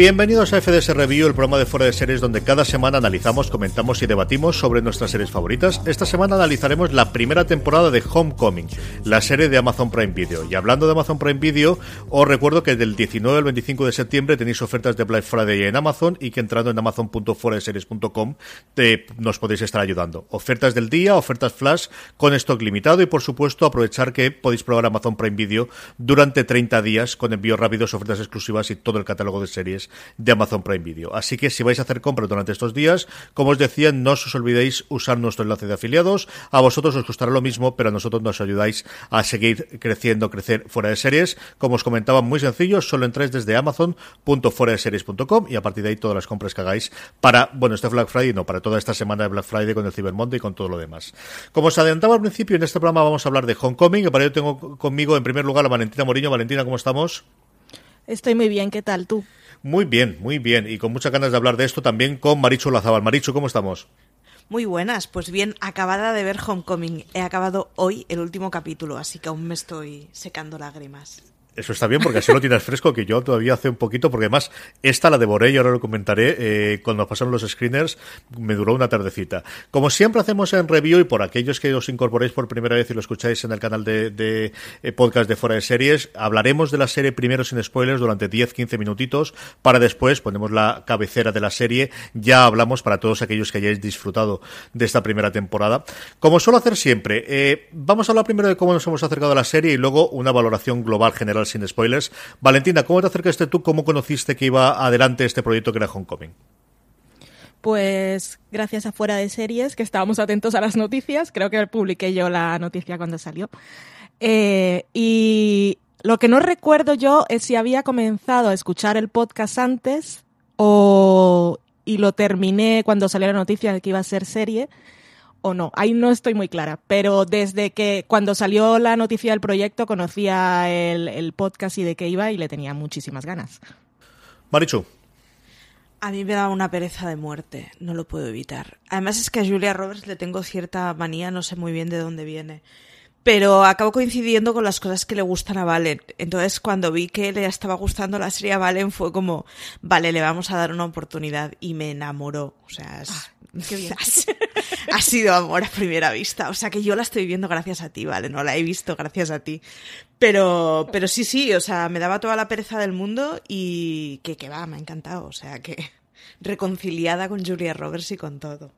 Bienvenidos a FDS Review, el programa de fuera de series donde cada semana analizamos, comentamos y debatimos sobre nuestras series favoritas. Esta semana analizaremos la primera temporada de Homecoming, la serie de Amazon Prime Video. Y hablando de Amazon Prime Video, os recuerdo que del 19 al 25 de septiembre tenéis ofertas de Black Friday en Amazon y que entrando en amazon.foradeseries.com nos podéis estar ayudando. Ofertas del día, ofertas flash con stock limitado y por supuesto aprovechar que podéis probar Amazon Prime Video durante 30 días con envíos rápidos, ofertas exclusivas y todo el catálogo de series de Amazon Prime Video. Así que si vais a hacer compras durante estos días, como os decía, no os olvidéis usar nuestro enlace de afiliados. A vosotros os costará lo mismo, pero a nosotros nos ayudáis a seguir creciendo, crecer fuera de series. Como os comentaba, muy sencillo, solo entráis desde amazon.foradeseries.com y a partir de ahí todas las compras que hagáis para, bueno, este Black Friday, no, para toda esta semana de Black Friday con el Cyber Monday y con todo lo demás. Como os adelantaba al principio, en este programa vamos a hablar de Homecoming, y para ello tengo conmigo en primer lugar a Valentina Moriño. Valentina, ¿cómo estamos? Estoy muy bien, ¿qué tal tú? Muy bien, muy bien. Y con muchas ganas de hablar de esto también con Maricho Lazabal. Maricho, ¿cómo estamos? Muy buenas, pues bien, acabada de ver Homecoming. He acabado hoy el último capítulo, así que aún me estoy secando lágrimas. Eso está bien porque así lo tienes fresco, que yo todavía hace un poquito, porque además esta la devoré y ahora lo comentaré. Eh, cuando pasaron los screeners me duró una tardecita. Como siempre hacemos en review y por aquellos que os incorporéis por primera vez y lo escucháis en el canal de, eh, podcast de Fuera de Series, hablaremos de la serie primero sin spoilers durante 10-15 minutitos para después ponemos la cabecera de la serie. Ya hablamos para todos aquellos que hayáis disfrutado de esta primera temporada. Como suelo hacer siempre, eh, vamos a hablar primero de cómo nos hemos acercado a la serie y luego una valoración global general sin spoilers. Valentina, ¿cómo te acercaste tú? ¿Cómo conociste que iba adelante este proyecto que era Homecoming? Pues gracias a Fuera de Series, que estábamos atentos a las noticias. Creo que publiqué yo la noticia cuando salió. Eh, y lo que no recuerdo yo es si había comenzado a escuchar el podcast antes o y lo terminé cuando salió la noticia de que iba a ser serie o no. Ahí no estoy muy clara, pero desde que cuando salió la noticia del proyecto conocía el, podcast y de qué iba y le tenía muchísimas ganas. Marichu. A mí me da una pereza de muerte, no lo puedo evitar. Además es que a Julia Roberts le tengo cierta manía, no sé muy bien de dónde viene. Pero acabo coincidiendo con las cosas que le gustan a Valen. Entonces, cuando vi que le estaba gustando la serie a Valen, fue como, vale, le vamos a dar una oportunidad. Y me enamoró. O sea, ah, ha sido amor a primera vista. O sea que yo la estoy viendo gracias a ti, ¿vale? No la he visto gracias a ti. Pero, pero sí, sí, o sea, me daba toda la pereza del mundo y que, que va, me ha encantado. O sea que reconciliada con Julia Roberts y con todo.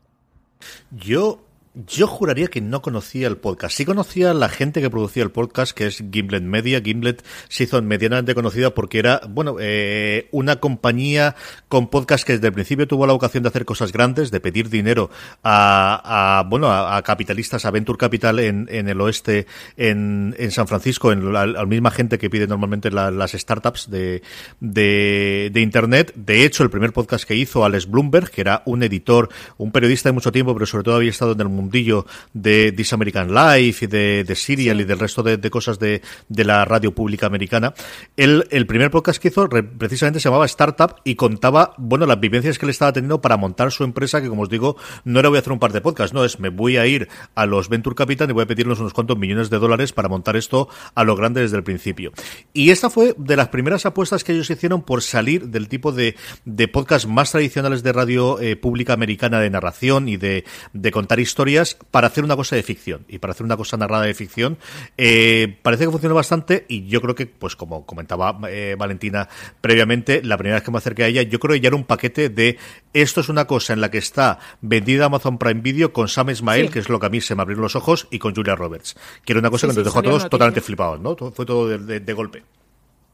Yo yo juraría que no conocía el podcast. Sí conocía a la gente que producía el podcast, que es Gimlet Media. Gimlet se hizo medianamente conocida porque era, bueno, eh, una compañía con podcast que desde el principio tuvo la vocación de hacer cosas grandes, de pedir dinero a, bueno, a, capitalistas, a Venture Capital en, en el oeste, en, en, San Francisco, en la, misma gente que pide normalmente las startups de, de, de, Internet. De hecho, el primer podcast que hizo Alex Bloomberg, que era un editor, un periodista de mucho tiempo, pero sobre todo había estado en el mundo mundillo de This American Life y de, de Serial y del resto de, cosas de, de, la radio pública americana. El, el primer podcast que hizo precisamente se llamaba Startup y contaba, bueno, las vivencias que él estaba teniendo para montar su empresa, que como os digo, no era voy a hacer un par de podcasts, no, es me voy a ir a los Venture Capital y voy a pedirles unos cuantos millones de dólares para montar esto a lo grande desde el principio. Y esta fue de las primeras apuestas que ellos hicieron por salir del tipo de, de podcast más tradicionales de radio eh, pública americana de narración y de, de contar historias historias para hacer una cosa de ficción y para hacer una cosa narrada de ficción. Eh, parece que funciona bastante y yo creo que, pues como comentaba eh, Valentina previamente, la primera vez que me acerqué a ella, yo creo que ya era un paquete de esto es una cosa en la que está vendida Amazon Prime Video con Sam Ismail, que es lo que a mí se me abrieron los ojos, y con Julia Roberts, que era una cosa que nos dejó a todos totalmente flipados, ¿no? Fue todo de golpe.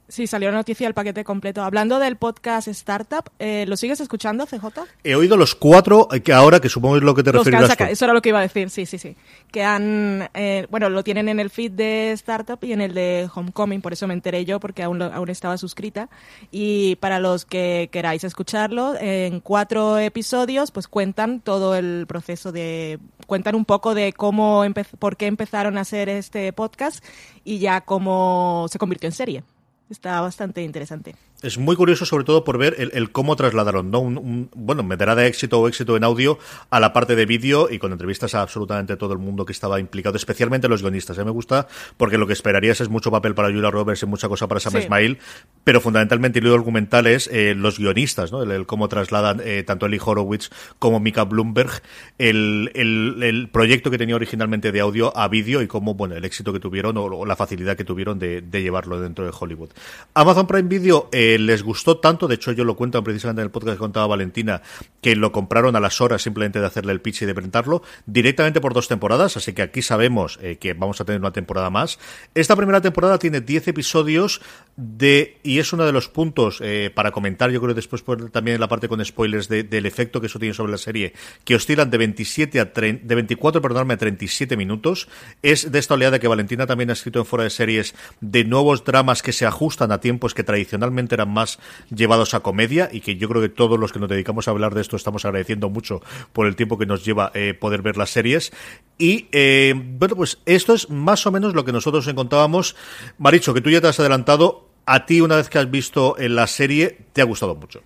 Sí, salió noticia el paquete completo. Hablando del podcast Startup, eh, ¿lo sigues escuchando, CJ? He oído los cuatro, eh, que ahora, que supongo es lo que te refieres. Eso era lo que iba a decir, sí, sí, sí. Que han, eh, bueno, lo tienen en el feed de Startup y en el de Homecoming, por eso me enteré yo, porque aún, aún estaba suscrita. Y para los que queráis escucharlo, en cuatro episodios, pues cuentan todo el proceso de, cuentan un poco de cómo, por qué empezaron a hacer este podcast y ya cómo se convirtió en serie. Está bastante interesante es muy curioso sobre todo por ver el, cómo trasladaron, ¿no? Un, bueno, meterá de éxito o éxito en audio a la parte de vídeo y con entrevistas a absolutamente todo el mundo que estaba implicado, especialmente los guionistas. A ¿eh? me gusta porque lo que esperarías es mucho papel para Julia Roberts y mucha cosa para Sam Ismail, pero fundamentalmente el documental es eh, los guionistas, ¿no? El, cómo trasladan eh, tanto Eli Horowitz como Mika Bloomberg el, el, proyecto que tenía originalmente de audio a vídeo y cómo, bueno, el éxito que tuvieron o, la facilidad que tuvieron de, de, llevarlo dentro de Hollywood. Amazon Prime Video eh, les gustó tanto, de hecho yo lo cuento precisamente en el podcast que contaba Valentina, que lo compraron a las horas simplemente de hacerle el pitch y de presentarlo, directamente por dos temporadas, así que aquí sabemos eh, que vamos a tener una temporada más. Esta primera temporada tiene 10 episodios de, y es uno de los puntos eh, para comentar, yo creo después también en la parte con spoilers del efecto que eso tiene sobre la serie, que oscilan de 27 a de 24, perdóname, a 37 minutos. Es de esta oleada que Valentina también ha escrito en fuera de series de nuevos dramas que se ajustan a tiempos que tradicionalmente eran más llevados a comedia y que yo creo que todos los que nos dedicamos a hablar de esto estamos agradeciendo mucho por el tiempo que nos lleva eh, poder ver las series. Y eh, bueno, pues esto es más o menos lo que nosotros encontrábamos. Maricho, que tú ya te has adelantado, a ti una vez que has visto en la serie, te ha gustado mucho.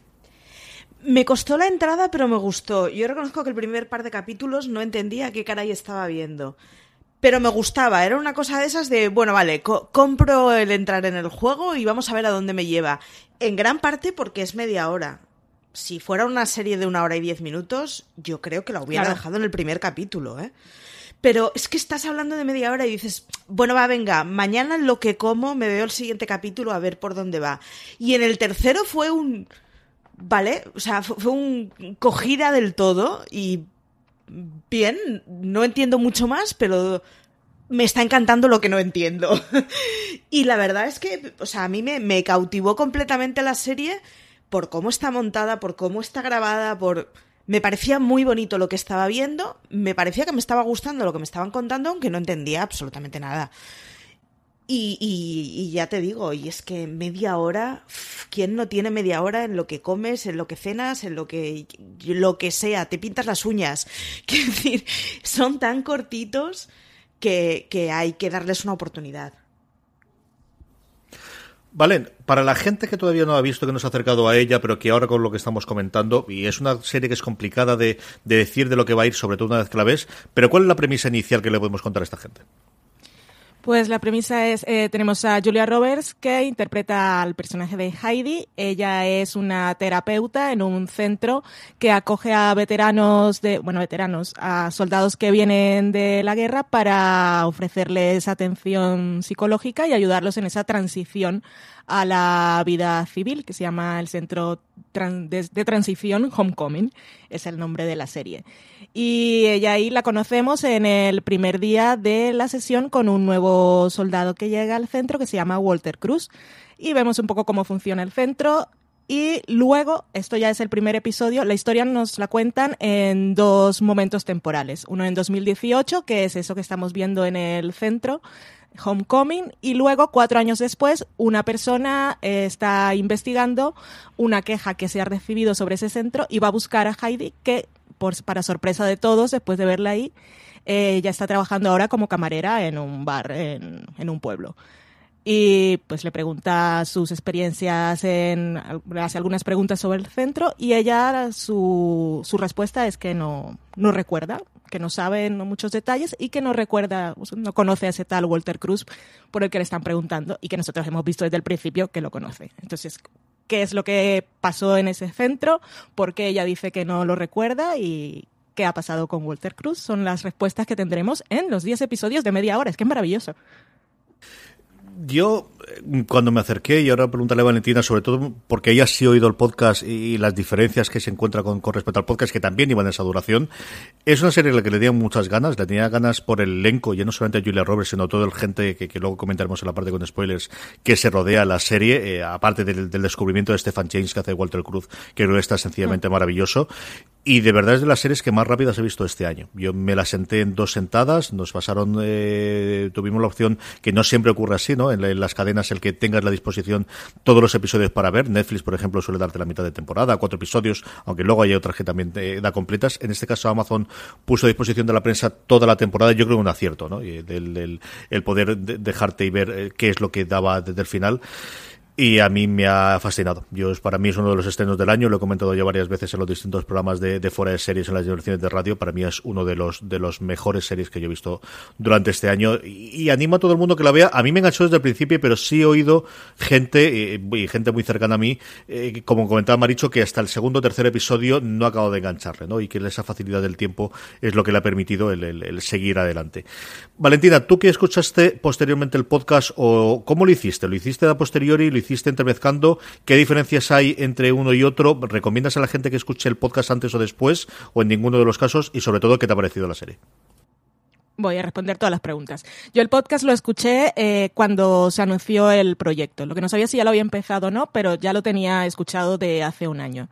Me costó la entrada, pero me gustó. Yo reconozco que el primer par de capítulos no entendía qué caray estaba viendo pero me gustaba. Era una cosa de esas de, bueno, vale, compro el entrar en el juego y vamos a ver a dónde me lleva. En gran parte porque es media hora. Si fuera una serie de una hora y diez minutos, yo creo que la hubiera dejado en el primer capítulo, ¿eh? Pero es que estás hablando de media hora y dices, bueno, va, venga, mañana lo que como me veo el siguiente capítulo a ver por dónde va. Y en el tercero fue un... ¿Vale? O sea, fue un cogida del todo y bien, no entiendo mucho más, pero me está encantando lo que no entiendo. y la verdad es que, o sea, a mí me, cautivó completamente la serie por cómo está montada, por cómo está grabada, por... Me parecía muy bonito lo que estaba viendo, me parecía que me estaba gustando lo que me estaban contando, aunque no entendía absolutamente nada. Y, ya te digo, y es que media hora, ¿quién no tiene media hora en lo que comes, en lo que cenas, en lo que, lo que sea? Te pintas las uñas. Quiero decir, son tan cortitos que, que hay que darles una oportunidad. Valen, para la gente que todavía no ha visto, que no se ha acercado a ella, pero que ahora con lo que estamos comentando, y es una serie que es complicada de, de decir de lo que va a ir, sobre todo una vez que la ves, pero ¿cuál es la premisa inicial que le podemos contar a esta gente? Pues la premisa es, eh, tenemos a Julia Roberts que interpreta al personaje de Heidi. Ella es una terapeuta en un centro que acoge a veteranos de, bueno, veteranos, a soldados que vienen de la guerra para ofrecerles atención psicológica y ayudarlos en esa transición a la vida civil, que se llama el Centro de, Transición Homecoming, es el nombre de la serie. Y ella ahí la conocemos en el primer día de la sesión con un nuevo soldado que llega al centro que se llama Walter Cruz. Y vemos un poco cómo funciona el centro. Y luego, esto ya es el primer episodio, la historia nos la cuentan en dos momentos temporales. Uno en 2018, que es eso que estamos viendo en el centro, Homecoming y luego, cuatro años después, una persona eh, está investigando una queja que se ha recibido sobre ese centro y va a buscar a Heidi, que, por, para sorpresa de todos, después de verla ahí, eh, ya está trabajando ahora como camarera en un bar en, en un pueblo y pues le pregunta sus experiencias en hace algunas preguntas sobre el centro y ella su, su respuesta es que no, no recuerda que no sabe muchos detalles y que no recuerda, no conoce a ese tal Walter Cruz por el que le están preguntando y que nosotros hemos visto desde el principio que lo conoce. Entonces, ¿qué es lo que pasó en ese centro? ¿Por qué ella dice que no lo recuerda? Y qué ha pasado con Walter Cruz. Son las respuestas que tendremos en los 10 episodios de media hora. Es que es maravilloso. Yo, cuando me acerqué, y ahora preguntarle a Valentina, sobre todo porque ella sí ha oído el podcast y las diferencias que se encuentra con, respecto al podcast, que también iban en esa duración, es una serie a la que le tenía muchas ganas, le tenía ganas por el elenco, ya no solamente a Julia Roberts, sino a toda la gente que, luego comentaremos en la parte con spoilers, que se rodea la serie, eh, aparte del, descubrimiento de Stephen James que hace Walter Cruz, que creo que está sencillamente mm. maravilloso. Y de verdad es de las series que más rápidas he visto este año. Yo me la senté en dos sentadas, nos pasaron, eh, tuvimos la opción, que no siempre ocurre así, ¿no? En, las cadenas, el que tengas la disposición todos los episodios para ver. Netflix, por ejemplo, suele darte la mitad de temporada, cuatro episodios, aunque luego hay otras que también te da completas. En este caso, Amazon puso a disposición de la prensa toda la temporada. Yo creo que un acierto, ¿no? El poder dejarte y ver eh, qué es lo que daba desde el final y a mí me ha fascinado. Yo, para mí es uno de los estrenos del año, lo he comentado ya varias veces en los distintos programas de, de fuera de series en las direcciones de radio. Para mí es uno de los, de los mejores series que yo he visto durante este año y, animo a todo el mundo que la vea. A mí me enganchó desde el principio, pero sí he oído gente, eh, y gente muy cercana a mí, eh, como comentaba Maricho, que hasta el segundo o tercer episodio no ha acabado de engancharle, ¿no? Y que esa facilidad del tiempo es lo que le ha permitido el, el seguir adelante. Valentina, tú que escuchaste posteriormente el podcast, o ¿cómo lo hiciste? ¿Lo hiciste a posteriori? ¿Lo hiciste entremezcando, ¿qué diferencias hay entre uno y otro? ¿Recomiendas a la gente que escuche el podcast antes o después o en ninguno de los casos? Y sobre todo, ¿qué te ha parecido la serie? Voy a responder todas las preguntas. Yo el podcast lo escuché eh, cuando se anunció el proyecto. Lo que no sabía si ya lo había empezado o no, pero ya lo tenía escuchado de hace un año.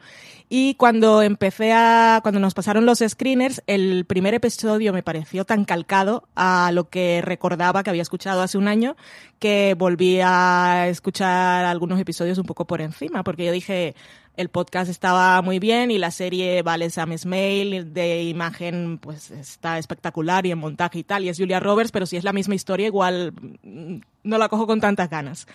Y cuando empecé a, cuando nos pasaron los screeners, el primer episodio me pareció tan calcado a lo que recordaba que había escuchado hace un año que volví a escuchar algunos episodios un poco por encima, porque yo dije, el podcast estaba muy bien y la serie vale Sam Smale de imagen pues está espectacular y en montaje y tal y es Julia Roberts pero si es la misma historia igual mm, no la cojo con tantas ganas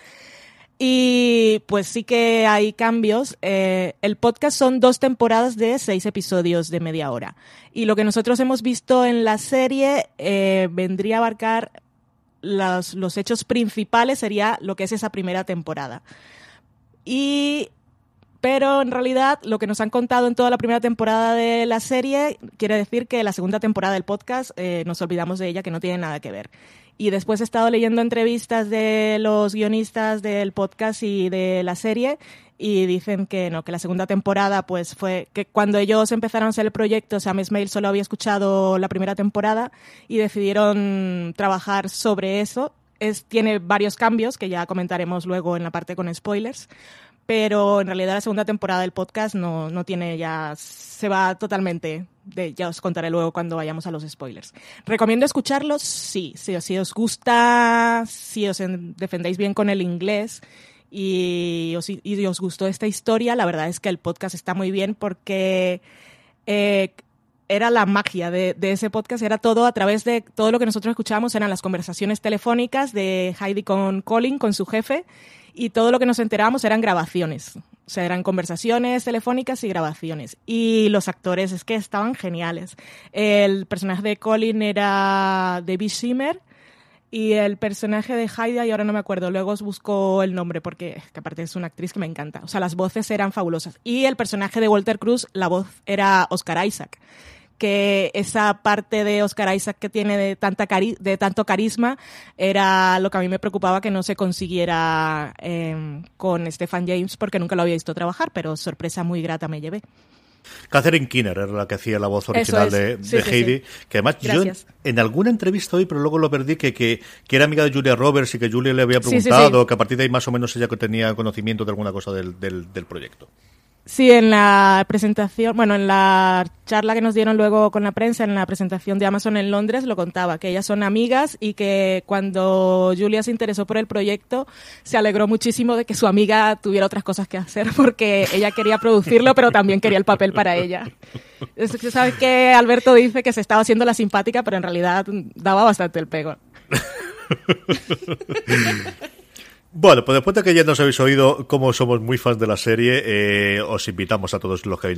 y pues sí que hay cambios. Eh, el podcast son dos temporadas de seis episodios de media hora. Y lo que nosotros hemos visto en la serie eh, vendría a abarcar los, los hechos principales, sería lo que es esa primera temporada. Y pero en realidad lo que nos han contado en toda la primera temporada de la serie quiere decir que la segunda temporada del podcast eh, nos olvidamos de ella, que no tiene nada que ver. Y después he estado leyendo entrevistas de los guionistas del podcast y de la serie y dicen que no, que la segunda temporada pues fue que cuando ellos empezaron a hacer el proyecto, Sam Smale solo había escuchado la primera temporada y decidieron trabajar sobre eso. Es, tiene varios cambios que ya comentaremos luego en la parte con spoilers, pero en realidad la segunda temporada del podcast no, no tiene ya, se va totalmente, de, ya os contaré luego cuando vayamos a los spoilers. ¿Recomiendo escucharlos? Sí, si, os gusta, si os defendéis bien con el inglés y os, y os gustó esta historia, la verdad es que el podcast está muy bien porque eh, era la magia de, de, ese podcast, era todo a través de todo lo que nosotros escuchábamos, eran las conversaciones telefónicas de Heidi con Colin, con su jefe, y todo lo que nos enterábamos eran grabaciones. O sea, eran conversaciones telefónicas y grabaciones. Y los actores es que estaban geniales. El personaje de Colin era David Schimmer y el personaje de Haida, y ahora no me acuerdo, luego os busco el nombre porque que aparte es una actriz que me encanta. O sea, las voces eran fabulosas. Y el personaje de Walter Cruz, la voz era Oscar Isaac que esa parte de Oscar Isaac que tiene de, tanta de tanto carisma era lo que a mí me preocupaba que no se consiguiera em, con Stephen James porque nunca lo había visto trabajar, pero sorpresa muy grata me llevé. Catherine Kinner era la que hacía la voz original de, Heidi, que además yo en, alguna entrevista hoy, pero luego lo perdí, que, que, era amiga de Julia Roberts y que Julia le había preguntado, que a partir de ahí más o menos ella tenía conocimiento de alguna cosa del, del proyecto. Sí, en la presentación, bueno, en la charla que nos dieron luego con la prensa, en la presentación de Amazon en Londres, lo contaba, que ellas son amigas y que cuando Julia se interesó por el proyecto, se alegró muchísimo de que su amiga tuviera otras cosas que hacer, porque ella quería producirlo, pero también quería el papel para ella. Sabes que Alberto dice que se estaba haciendo la simpática, pero en realidad daba bastante el pego. Bueno, pues después de que ya nos habéis oído cómo somos muy fans de la serie, eh, os invitamos a todos los que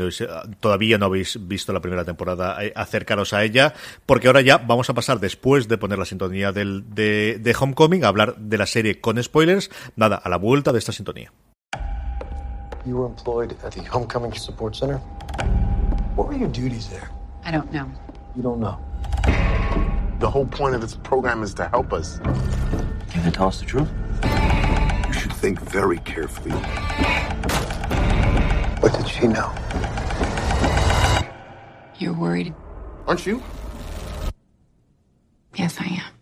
todavía no habéis visto la primera temporada a acercaros a ella, porque ahora ya vamos a pasar, después de poner la sintonía del, de, de Homecoming, a hablar de la serie con spoilers. Nada, a la vuelta de esta sintonía. You were employed at the Homecoming Support Center. What were your duties there? I don't know. You don't know. The whole point of this program is to help us. You gonna tell us the truth? Think very carefully. What did she know? You're worried? Aren't you? Yes, I am.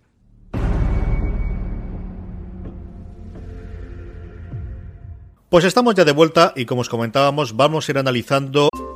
Pues estamos ya de vuelta y como os comentábamos, vamos a ir analizando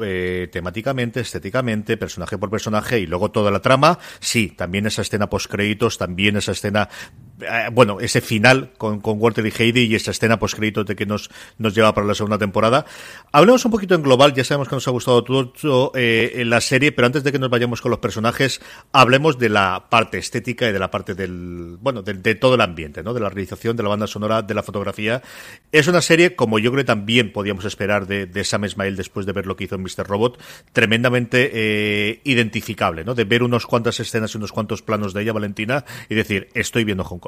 Eh, temáticamente, estéticamente, personaje por personaje y luego toda la trama. Sí, también esa escena post créditos, también esa escena bueno, ese final con, con, Walter y Heidi y esa escena post de que nos, nos lleva para la segunda temporada. Hablemos un poquito en global, ya sabemos que nos ha gustado todo eh, la serie, pero antes de que nos vayamos con los personajes, hablemos de la parte estética y de la parte del, bueno, de, todo el ambiente, ¿no? De la realización, de la banda sonora, de la fotografía. Es una serie, como yo creo que también podíamos esperar de, de Sam Smile después de ver lo que hizo en Mr. Robot, tremendamente eh, identificable, ¿no? De ver unos cuantas escenas y unos cuantos planos de ella, Valentina, y decir, estoy viendo Hong Kong.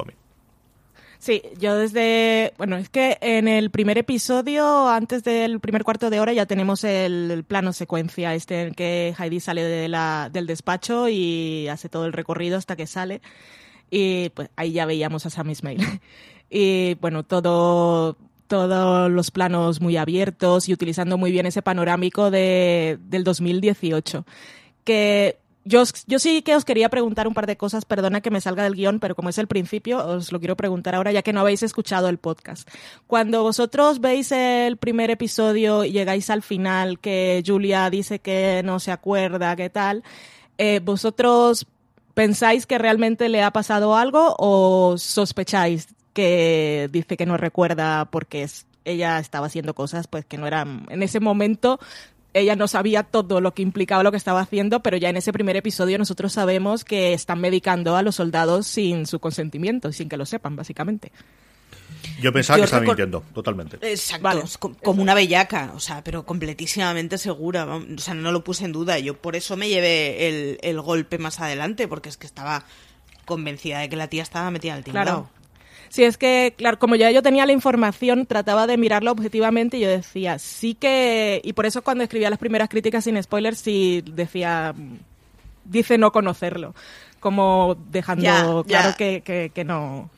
Sí, yo desde, bueno, es que en el primer episodio, antes del primer cuarto de hora, ya tenemos el, el plano secuencia, este en que Heidi sale de la, del despacho y hace todo el recorrido hasta que sale. Y pues ahí ya veíamos a Sam Ismail. y bueno, todo, todos los planos muy abiertos y utilizando muy bien ese panorámico de, del 2018. Que yo, yo sí que os quería preguntar un par de cosas, perdona que me salga del guion, pero como es el principio, os lo quiero preguntar ahora ya que no habéis escuchado el podcast. Cuando vosotros veis el primer episodio y llegáis al final, que Julia dice que no se acuerda, qué tal, eh, ¿vosotros pensáis que realmente le ha pasado algo o sospecháis que dice que no recuerda porque es, ella estaba haciendo cosas pues que no eran en ese momento ella no sabía todo lo que implicaba lo que estaba haciendo, pero ya en ese primer episodio nosotros sabemos que están medicando a los soldados sin su consentimiento, sin que lo sepan, básicamente. Yo pensaba Yo que estaba mintiendo, totalmente. Exacto, vale. como una bellaca, o sea, pero completísimamente segura, o sea, no lo puse en duda. Yo por eso me llevé el, el golpe más adelante, porque es que estaba convencida de que la tía estaba metida al tinglao. Claro. Sí, es que, claro, como ya yo tenía la información, trataba de mirarlo objetivamente y yo decía, sí que... Y por eso cuando escribía las primeras críticas sin spoilers, sí decía, dice no conocerlo, como dejando claro. Que, que, que no...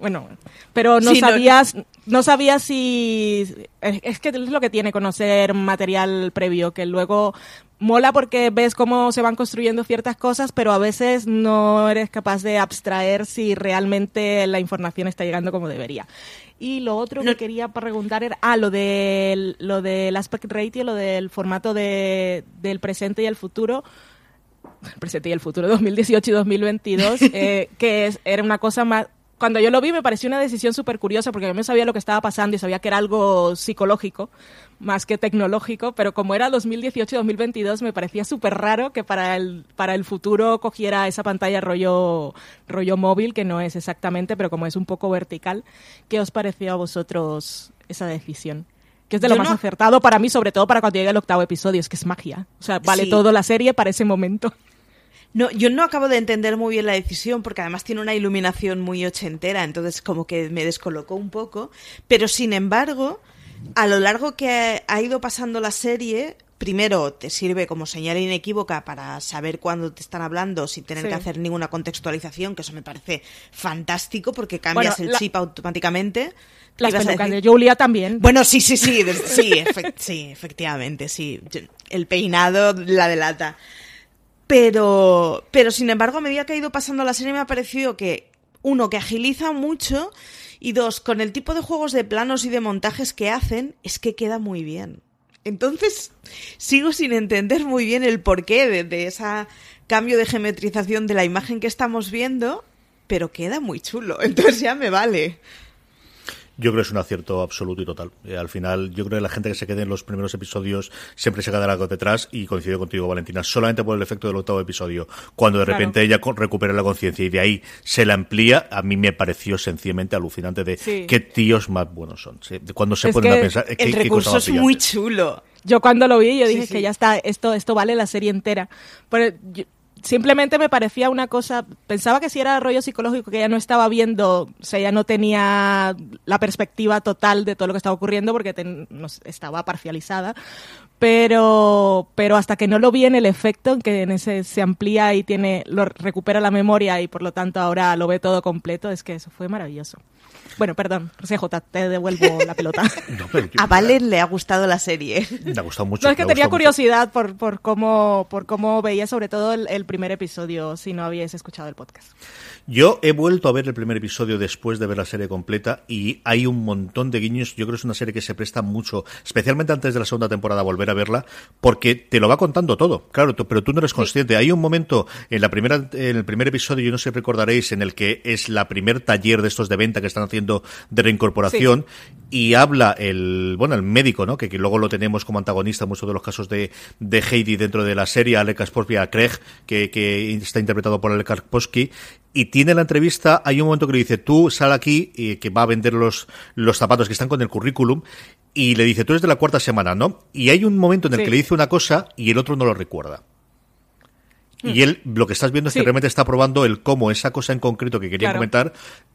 Bueno, pero no Sí, no- sabías, no, sabías si... Es es que es lo que tiene conocer material previo, que luego mola porque ves cómo se van construyendo ciertas cosas, pero a veces no eres capaz de abstraer si realmente la información está llegando como debería. Y lo otro que quería preguntar era, ah, lo del, lo del aspect ratio, lo del formato de, del presente y el futuro el presente y el futuro 2018 y 2022, eh, que es, era una cosa más... Cuando yo lo vi me pareció una decisión súper curiosa porque yo no sabía lo que estaba pasando y sabía que era algo psicológico más que tecnológico, pero como era 2018 y 2022 me parecía súper raro que para el, para el futuro cogiera esa pantalla rollo, rollo móvil, que no es exactamente, pero como es un poco vertical. ¿Qué os pareció a vosotros esa decisión? Que es de lo Yo más no- acertado para mí, sobre todo para cuando llegue el octavo episodio, es que es magia. O sea, vale Sí. todo la serie para ese momento. No, yo no acabo de entender muy bien la decisión porque además tiene una iluminación muy ochentera, entonces como que me descolocó un poco. Pero sin embargo, a lo largo que ha ido pasando la serie, primero te sirve como señal inequívoca para saber cuándo te están hablando sin tener Sí. que hacer ninguna contextualización, que eso me parece fantástico porque cambias Bueno, el la- chip automáticamente. ¿Qué Las pelucas de Julia también. Bueno, sí, sí, sí, sí, sí, efectivamente, sí. El peinado la delata. Pero, pero sin embargo, a medida que ha ido pasando la serie me ha parecido que, uno, que agiliza mucho y dos, con el tipo de juegos de planos y de montajes que hacen, es que queda muy bien. Entonces, sigo sin entender muy bien el porqué de, de ese cambio de geometrización de la imagen que estamos viendo, pero queda muy chulo. Entonces ya me vale. Yo creo que es un acierto absoluto y total. Eh, al final, yo creo que la gente que se quede en los primeros episodios siempre se quedará algo detrás y coincido contigo, Valentina, solamente por el efecto del octavo episodio. Cuando de Claro. repente ella recupera la conciencia y de ahí se la amplía, a mí me pareció sencillamente alucinante de Sí. qué tíos más buenos son. Sí, Cuando se Es ponen que a pensar, eh, qué, El qué cosa recurso más es muy chulo. Yo cuando lo vi, yo Sí, dije sí. que ya está, esto, esto vale la serie entera. Pero yo- simplemente me parecía una cosa, pensaba que si era rollo psicológico, que ella no estaba viendo, o sea, ella no tenía la perspectiva total de todo lo que estaba ocurriendo porque ten- no estaba parcializada. Pero, pero hasta que no lo vi en el efecto, que en ese se amplía y tiene, lo recupera la memoria y por lo tanto ahora lo ve todo completo, es que eso fue maravilloso. Bueno, perdón, CJ, te devuelvo la pelota. No, pero yo- A Valen le ha gustado la serie. Me ha gustado mucho. No, es que tenía curiosidad por, por, cómo, por cómo veía sobre todo el, el primer episodio, si no habíais escuchado el podcast. Yo he vuelto a ver el primer episodio después de ver la serie completa y hay un montón de guiños. Yo creo que es una serie que se presta mucho, especialmente antes de la segunda temporada, a volver a verla, porque te lo va contando todo. Claro, tú- pero tú no eres consciente. Hay un momento en la primera, en el primer episodio, yo no sé si recordaréis, en el que es la primer taller de estos de venta que están haciendo de reincorporación y habla el, bueno, el médico, ¿no? Que, que luego lo tenemos como antagonista en muchos de los casos de, de Heidi dentro de la serie, Alec Kasporsky, a Craig, que, que está interpretado por Alec Kasporsky, y tiene la entrevista, hay un momento que le dice, tú sal aquí, y que va a vender los, los zapatos que están con el currículum, y le dice, tú eres de la cuarta semana, ¿no? Y hay un momento en el Sí. que le dice una cosa y el otro no lo recuerda. Y él, lo que estás viendo es que realmente está probando el cómo esa cosa en concreto que quería Claro. comentar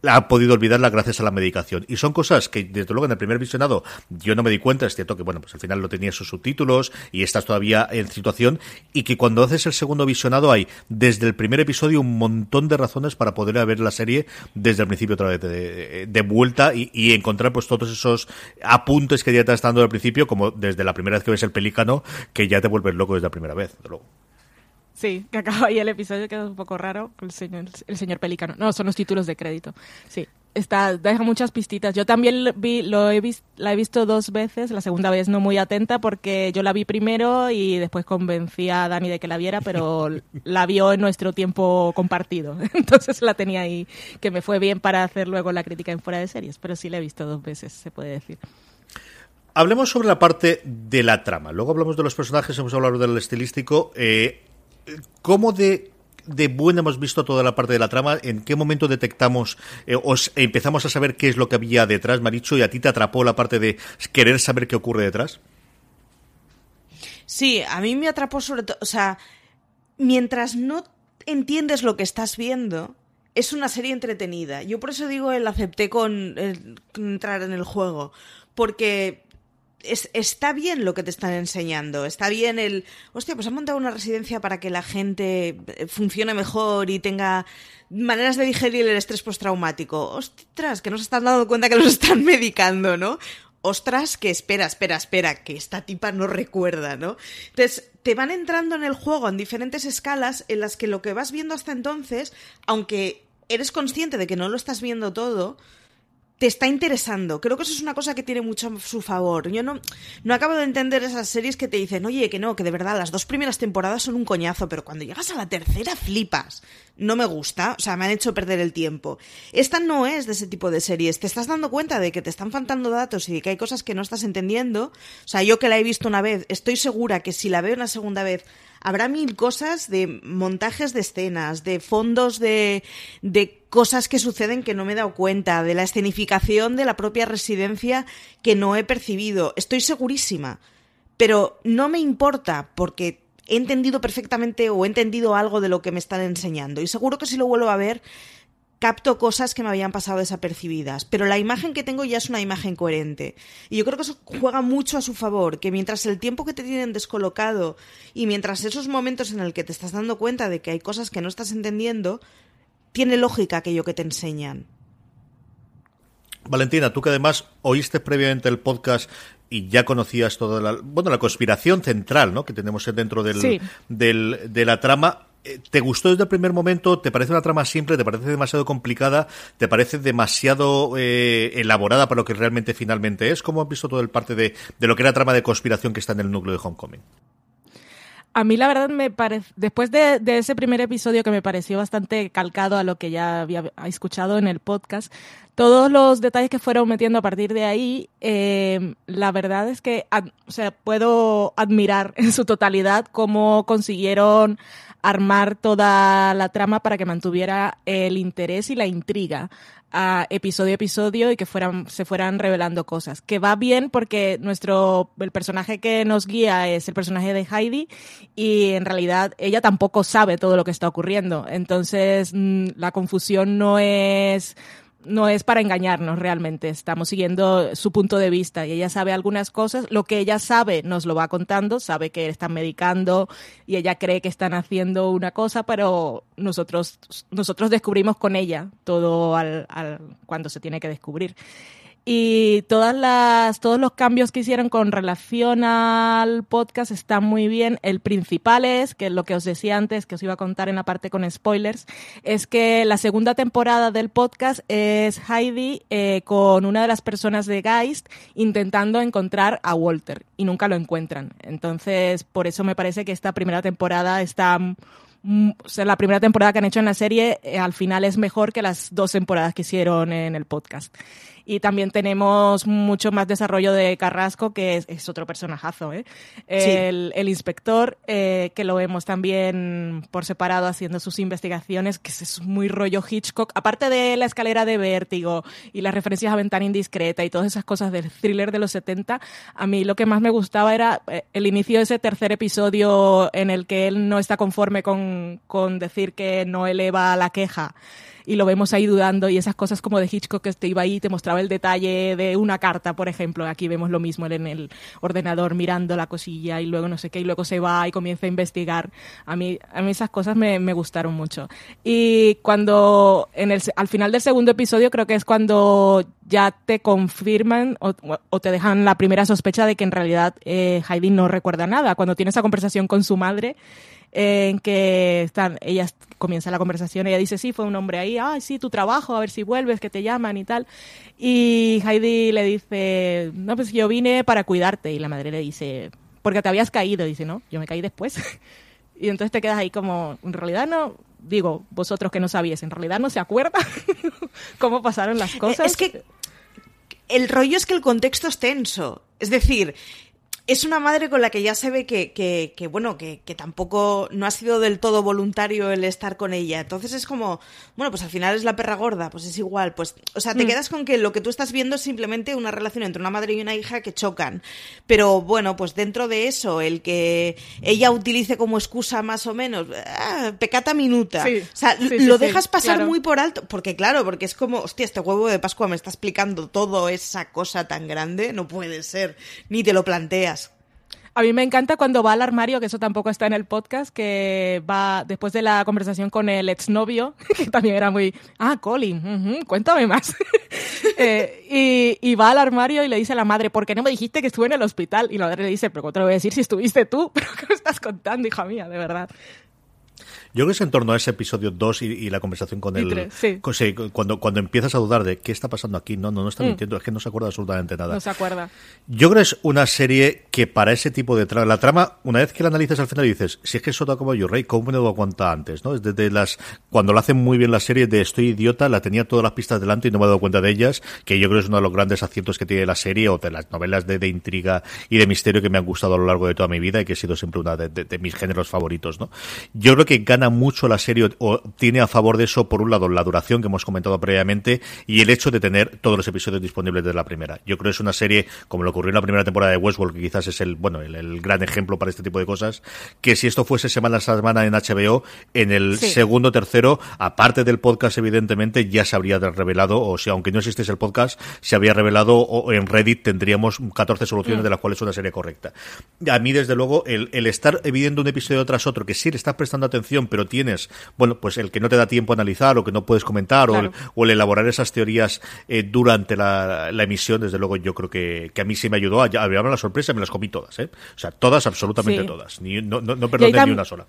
ha podido olvidarla gracias a la medicación. Y son cosas que, desde luego, en el primer visionado yo no me di cuenta. Es cierto que, bueno, pues al final lo tenía sus subtítulos y estás todavía en situación. Y que cuando haces el segundo visionado hay, desde el primer episodio, un montón de razones para poder ver la serie desde el principio otra vez de, de vuelta y, y encontrar pues todos esos apuntes que ya te estás dando al principio, como desde la primera vez que ves el pelícano, que ya te vuelves loco desde la primera vez. desde luego. Sí, que acaba ahí el episodio, queda un poco raro, el señor, el señor Pelícano. No, son los títulos de crédito. Sí, está, deja muchas pistitas. Yo también vi, lo he vis- la he visto dos veces, la segunda vez no muy atenta porque yo la vi primero y después convencí a Dani de que la viera, pero la vio en nuestro tiempo compartido. Entonces la tenía ahí, que me fue bien para hacer luego la crítica en fuera de series, pero sí la he visto dos veces, se puede decir. Hablemos sobre la parte de la trama. Luego hablamos de los personajes, hemos hablado del estilístico. Eh, ¿Cómo de, de buena hemos visto toda la parte de la trama? ¿En qué momento detectamos, eh, os empezamos a saber qué es lo que había detrás, Maricho? ¿Y a ti te atrapó la parte de querer saber qué ocurre detrás? Sí, a mí me atrapó sobre todo, o sea, mientras no entiendes lo que estás viendo, es una serie entretenida. Yo por eso digo el acepté con, entrar en el juego, porque es- está bien lo que te están enseñando, está bien el, hostia, pues han montado una residencia para que la gente eh, funcione mejor y tenga maneras de digerir el estrés postraumático. Ostras, que no se están dando cuenta que los están medicando, ¿no? Ostras, que espera, espera, espera, que esta tipa no recuerda, ¿no? Entonces, te van entrando en el juego en diferentes escalas en las que lo que vas viendo hasta entonces, aunque eres consciente de que no lo estás viendo todo, te está interesando. Creo que eso es una cosa que tiene mucho a su favor. Yo no, no acabo de entender esas series que te dicen, oye, que no, que de verdad las dos primeras temporadas son un coñazo, pero cuando llegas a la tercera flipas. No me gusta, o sea, me han hecho perder el tiempo. Esta no es de ese tipo de series. Te estás dando cuenta de que te están faltando datos y de que hay cosas que no estás entendiendo. O sea, yo que la he visto una vez, estoy segura que si la veo una segunda vez, habrá mil cosas de montajes de escenas, de fondos de, cosas que suceden que no me he dado cuenta, de la escenificación de la propia residencia que no he percibido. Estoy segurísima. Pero no me importa porque he entendido perfectamente o he entendido algo de lo que me están enseñando. Y seguro que si lo vuelvo a ver, capto cosas que me habían pasado desapercibidas, pero la imagen que tengo ya es una imagen coherente. Y yo creo que eso juega mucho a su favor, que mientras el tiempo que te tienen descolocado y mientras esos momentos en el que te estás dando cuenta de que hay cosas que no estás entendiendo, tiene lógica aquello que te enseñan. Valentina, tú que además oíste previamente el podcast y ya conocías toda la, bueno, la conspiración central, ¿no? Que tenemos dentro del, Sí. del, de la trama. Eh, ¿Te gustó desde el primer momento? ¿Te parece una trama simple? ¿Te parece demasiado complicada? ¿Te parece demasiado eh, elaborada para lo que realmente finalmente es? ¿Cómo has visto todo el parte de, de lo que era trama de conspiración que está en el núcleo de Homecoming? A mí la verdad me parece, después de, ese primer episodio que me pareció bastante calcado a lo que ya había escuchado en el podcast, todos los detalles que fueron metiendo a partir de ahí, eh, la verdad es que, o sea, puedo admirar en su totalidad cómo consiguieron armar toda la trama para que mantuviera el interés y la intriga a episodio a episodio y que fueran, se fueran revelando cosas. Que va bien porque nuestro, el personaje que nos guía es el personaje de Heidi y en realidad ella tampoco sabe todo lo que está ocurriendo. Entonces, mm, la confusión no es no es para engañarnos realmente, estamos siguiendo su punto de vista y ella sabe algunas cosas, lo que ella sabe nos lo va contando, sabe que están medicando y ella cree que están haciendo una cosa, pero nosotros, nosotros descubrimos con ella todo al, al- cuando se tiene que descubrir. Y todas las, todos los cambios que hicieron con relación al podcast están muy bien. El principal es, que lo que os decía antes, que os iba a contar en la parte con spoilers, es que la segunda temporada del podcast es Heidi eh, con una de las personas de Geist intentando encontrar a Walter y nunca lo encuentran. Entonces, por eso me parece que esta primera temporada está mm, o sea, la primera temporada que han hecho en la serie eh, al final es mejor que las dos temporadas que hicieron en el podcast. Y también tenemos mucho más desarrollo de Carrasco, que es, es otro personajazo, ¿eh? El, el inspector, eh, que lo vemos también por separado haciendo sus investigaciones, que es muy rollo Hitchcock. Aparte de la escalera de vértigo y las referencias a ventana indiscreta y todas esas cosas del thriller de los 70, a mí lo que más me gustaba era eh, el inicio de ese tercer episodio en el que él no está conforme con, con decir que no eleva la queja y lo vemos ahí dudando y esas cosas como de Hitchcock que te iba ahí y te mostraba el detalle de una carta, por ejemplo. Aquí vemos lo mismo, en el ordenador mirando la cosilla y luego no sé qué, y luego se va y comienza a investigar. A mí, a mí esas cosas me, me gustaron mucho. Y cuando, en el, al final del segundo episodio, creo que es cuando ya te confirman o, o te dejan la primera sospecha de que en realidad eh, Heidi no recuerda nada. Cuando tiene esa conversación con su madre, en que están, ella comienza la conversación, ella dice, sí, fue un hombre ahí, ay, sí, tu trabajo, a ver si vuelves, que te llaman y tal. Y Heidi le dice, no, pues yo vine para cuidarte. Y la madre le dice, porque te habías caído. Y dice, no, yo me caí después. y entonces te quedas ahí como, en realidad no, digo, vosotros que no sabíais, en realidad no se acuerda cómo pasaron las cosas. Es que el rollo es que el contexto es tenso. Es decir, es una madre con la que ya se ve que, que, que bueno, que, que, tampoco no ha sido del todo voluntario el estar con ella. Entonces es como, bueno, pues al final es la perra gorda, pues es igual. Pues, o sea, te mm. quedas con que lo que tú estás viendo es simplemente una relación entre una madre y una hija que chocan. Pero bueno, pues dentro de eso, el que ella utilice como excusa más o menos, ah, pecata minuta. Sí, o sea, sí, lo sí, dejas pasar claro. muy por alto. Porque claro, porque es como, hostia, este huevo de Pascua me está explicando todo esa cosa tan grande. No puede ser. Ni te lo planteas. A mí me encanta cuando va al armario, que eso tampoco está en el podcast, que va después de la conversación con el exnovio, que también era muy, ah, Colin, cuéntame más. eh, y, y, va al armario y le dice a la madre, ¿por qué no me dijiste que estuve en el hospital? Y la madre le dice, pero ¿cómo te lo voy a decir si estuviste tú? ¿Pero qué me estás contando, hija mía, de verdad? Yo creo que es en torno a ese episodio 2 y, y, la conversación con él. Tres, sí. Con, sí, cuando, cuando empiezas a dudar de qué está pasando aquí, no, no, no está mintiendo, mm. es que no se acuerda absolutamente nada. No se acuerda. Yo creo que es una serie que para ese tipo de trama, la trama, una vez que la analizas al final dices, si es que eso da como yo, Rey, ¿cómo me lo aguanta antes? ¿no? Es desde las, cuando lo hacen muy bien la serie de Estoy idiota, la tenía todas las pistas delante y no me he dado cuenta de ellas, que yo creo que es uno de los grandes aciertos que tiene la serie o de las novelas de, de intriga y de misterio que me han gustado a lo largo de toda mi vida y que ha sido siempre una de, de, de mis géneros favoritos, ¿no? Yo creo que gana mucho la serie o tiene a favor de eso, por un lado, la duración que hemos comentado previamente y el hecho de tener todos los episodios disponibles de la primera. Yo creo que es una serie, como lo ocurrió en la primera temporada de Westworld, que quizás es el, bueno, el, gran ejemplo para este tipo de cosas, que si esto fuese semana a semana en HBO, en el segundo, tercero, aparte del podcast, evidentemente, ya se habría revelado, o sea, aunque no existiese el podcast, se habría revelado, o en Reddit tendríamos 14 soluciones mm. de las cuales una serie correcta. A mí, desde luego, el, el estar viendo un episodio tras otro, que sí le estás prestando atención, pero tienes, bueno, pues el que no te da tiempo a analizar o que no puedes comentar o, el, elaborar esas teorías eh, durante la, emisión, desde luego yo creo que, que, a mí sí me ayudó a, a la sorpresa, me las comí todas, ¿eh? O sea, todas, absolutamente todas. Ni, no, no, no perdoné ni una sola.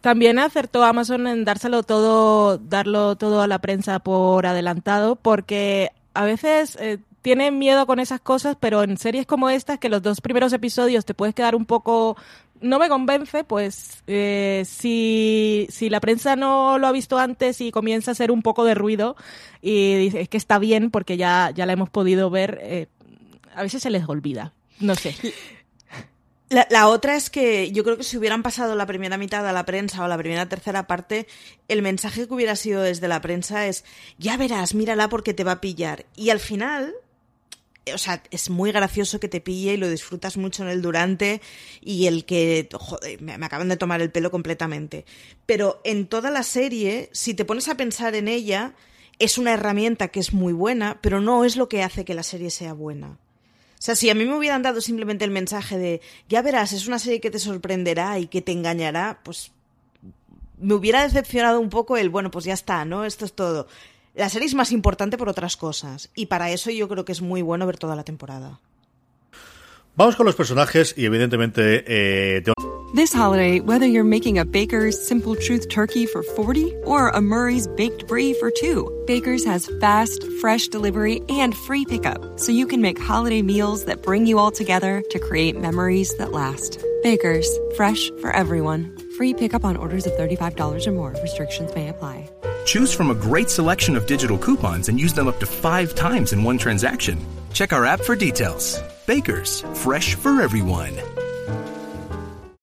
También acertó Amazon en dárselo todo, darlo todo a la prensa por adelantado, porque a veces eh, tienen miedo con esas cosas, pero en series como estas, que los dos primeros episodios te puedes quedar un poco no me convence, pues eh, si, si la prensa no lo ha visto antes y comienza a hacer un poco de ruido y dice es que está bien porque ya, ya la hemos podido ver, eh, a veces se les olvida. No sé. La, otra es que yo creo que si hubieran pasado la primera mitad a la prensa o la primera tercera parte, el mensaje que hubiera sido desde la prensa es, ya verás, mírala porque te va a pillar. Y al final, o sea, es muy gracioso que te pille y lo disfrutas mucho en el durante y el que, joder, me, acaban de tomar el pelo completamente. Pero en toda la serie, si te pones a pensar en ella, es una herramienta que es muy buena, pero no es lo que hace que la serie sea buena. O sea, si a mí me hubieran dado simplemente el mensaje de, ya verás, es una serie que te sorprenderá y que te engañará, pues me hubiera decepcionado un poco el, bueno, pues ya está, ¿no? Esto es todo. La serie es más importante por otras cosas y para eso yo creo que es muy bueno ver toda la temporada. Vamos con los personajes y evidentemente eh, This holiday, whether you're making a Baker's Simple Truth turkey for 40 or a Murray's baked brie for 2, Baker's has fast, fresh delivery and free pickup so you can make holiday meals that bring you all together to create memories that last. Baker's, fresh for everyone. Free pickup on orders of $35 or more. Restrictions may apply. Choose from a great selection of digital coupons and use them up to five times in one transaction. Check our app for details. Bakers, fresh for everyone.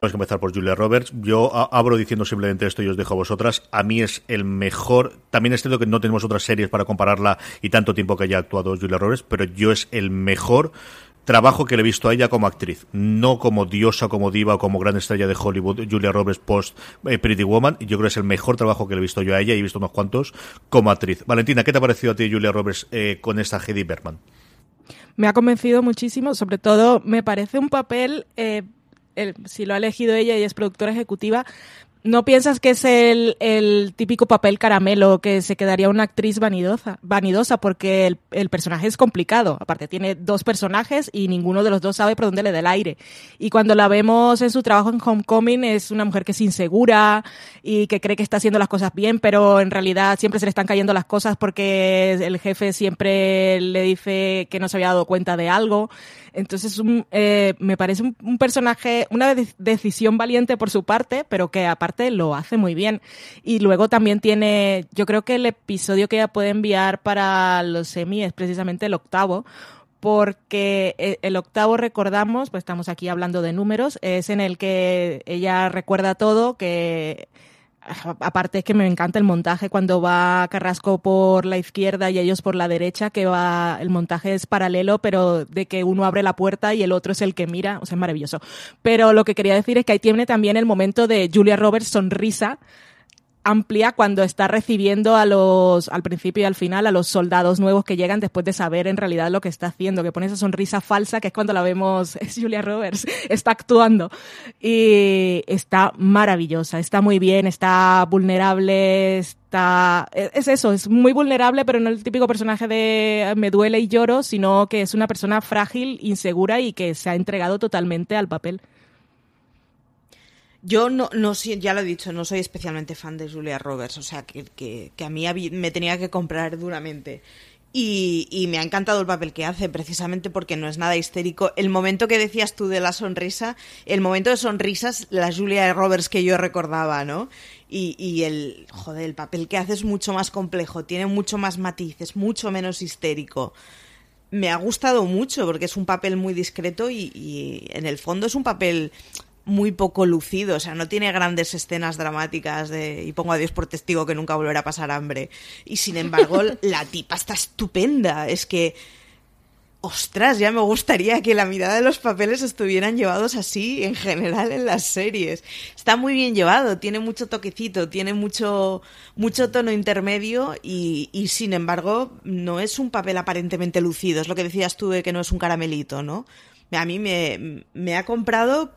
Vamos a empezar por Julia Roberts. Yo abro diciendo simplemente esto y os dejo a vosotras. A mí es el mejor. También es cierto que no tenemos otras series para compararla y tanto tiempo que haya actuado Julia Roberts, pero yo es el mejor trabajo que le he visto a ella como actriz, no como diosa, como diva como gran estrella de Hollywood, Julia Roberts post eh, Pretty Woman. Yo creo que es el mejor trabajo que le he visto yo a ella y he visto unos cuantos como actriz. Valentina, ¿qué te ha parecido a ti Julia Roberts eh, con esta Hedy Berman? Me ha convencido muchísimo, sobre todo me parece un papel eh, si lo ha elegido ella y es productora ejecutiva, no piensas que es el, el, típico papel caramelo que se quedaría una actriz vanidosa, vanidosa porque el, el, personaje es complicado. Aparte, tiene dos personajes y ninguno de los dos sabe por dónde le da el aire. Y cuando la vemos en su trabajo en Homecoming, es una mujer que es insegura y que cree que está haciendo las cosas bien, pero en realidad siempre se le están cayendo las cosas porque el jefe siempre le dice que no se había dado cuenta de algo. Entonces, eh, me parece un, personaje, una decisión valiente por su parte, pero que aparte lo hace muy bien. Y luego también tiene, yo creo que el episodio que ella puede enviar para los semi es precisamente el octavo, porque eh, el octavo recordamos, pues estamos aquí hablando de números, es en el que ella recuerda todo, que aparte es que me encanta el montaje cuando va Carrasco por la izquierda y ellos por la derecha, que va, el montaje es paralelo, pero de que uno abre la puerta y el otro es el que mira, o sea, es maravilloso. Pero lo que quería decir es que ahí tiene también el momento de Julia Roberts sonrisa, amplia cuando está recibiendo a los, al principio y al final, a los soldados nuevos que llegan después de saber en realidad lo que está haciendo, que pone esa sonrisa falsa, que es cuando la vemos, es Julia Roberts, está actuando. Y está maravillosa, está muy bien, está vulnerable, está, es eso, es muy vulnerable, pero no el típico personaje de me duele y lloro, sino que es una persona frágil, insegura y que se ha entregado totalmente al papel. Yo no, no, ya lo he dicho, no soy especialmente fan de Julia Roberts, o sea, que, que, que a mí me tenía que comprar duramente. Y, y, me ha encantado el papel que hace, precisamente porque no es nada histérico. El momento que decías tú de la sonrisa, el momento de sonrisas, la Julia Roberts que yo recordaba, ¿no? Y, y el, joder, el papel que hace es mucho más complejo, tiene mucho más matices, mucho menos histérico. Me ha gustado mucho porque es un papel muy discreto y, y en el fondo es un papel muy poco lucido, o sea, no tiene grandes escenas dramáticas de y pongo a Dios por testigo que nunca volverá a pasar hambre. Y sin embargo, la tipa está estupenda, es que ostras, ya me gustaría que la mirada de los papeles estuvieran llevados así en general en las series. Está muy bien llevado, tiene mucho toquecito, tiene mucho, mucho tono intermedio y, y sin embargo no es un papel aparentemente lucido. Es lo que decías tú de que no es un caramelito, ¿no? A mí me, me ha comprado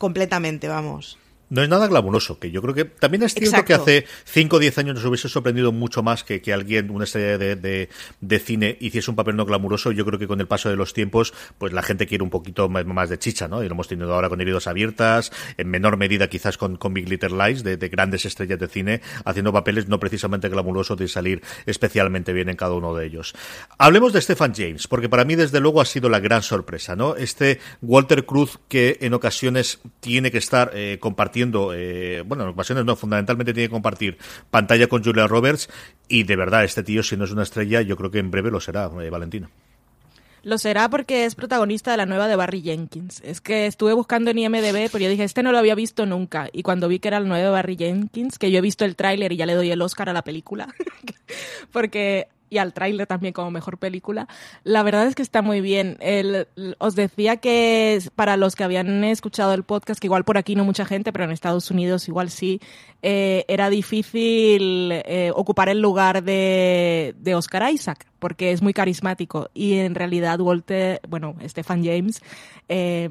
completamente, vamos. No es nada glamuroso, que yo creo que también es cierto que hace 5 o 10 años nos hubiese sorprendido mucho más que, que alguien, una estrella de, de, de, cine, hiciese un papel no glamuroso. Yo creo que con el paso de los tiempos, pues la gente quiere un poquito más de chicha, ¿no? Y lo hemos tenido ahora con Heridos Abiertas, en menor medida quizás con, con Big Little Lies, de, de, grandes estrellas de cine, haciendo papeles no precisamente glamurosos de salir especialmente bien en cada uno de ellos. Hablemos de Stephen James, porque para mí desde luego ha sido la gran sorpresa, ¿no? Este Walter Cruz que en ocasiones tiene que estar eh, compartiendo eh, bueno, en ocasiones no, fundamentalmente tiene que compartir pantalla con Julia Roberts y de verdad, este tío si no es una estrella, yo creo que en breve lo será, eh, Valentina. Lo será porque es protagonista de la nueva de Barry Jenkins. Es que estuve buscando en IMDB, pero yo dije, este no lo había visto nunca. Y cuando vi que era el nuevo de Barry Jenkins, que yo he visto el tráiler y ya le doy el Oscar a la película, porque y al tráiler también como mejor película. La verdad es que está muy bien. El, os decía que para los que habían escuchado el podcast, que igual por aquí no mucha gente, pero en Estados Unidos igual sí, eh, era difícil eh, ocupar el lugar de, de, Oscar Isaac, porque es muy carismático. Y en realidad Walter, bueno, Stephen James, eh,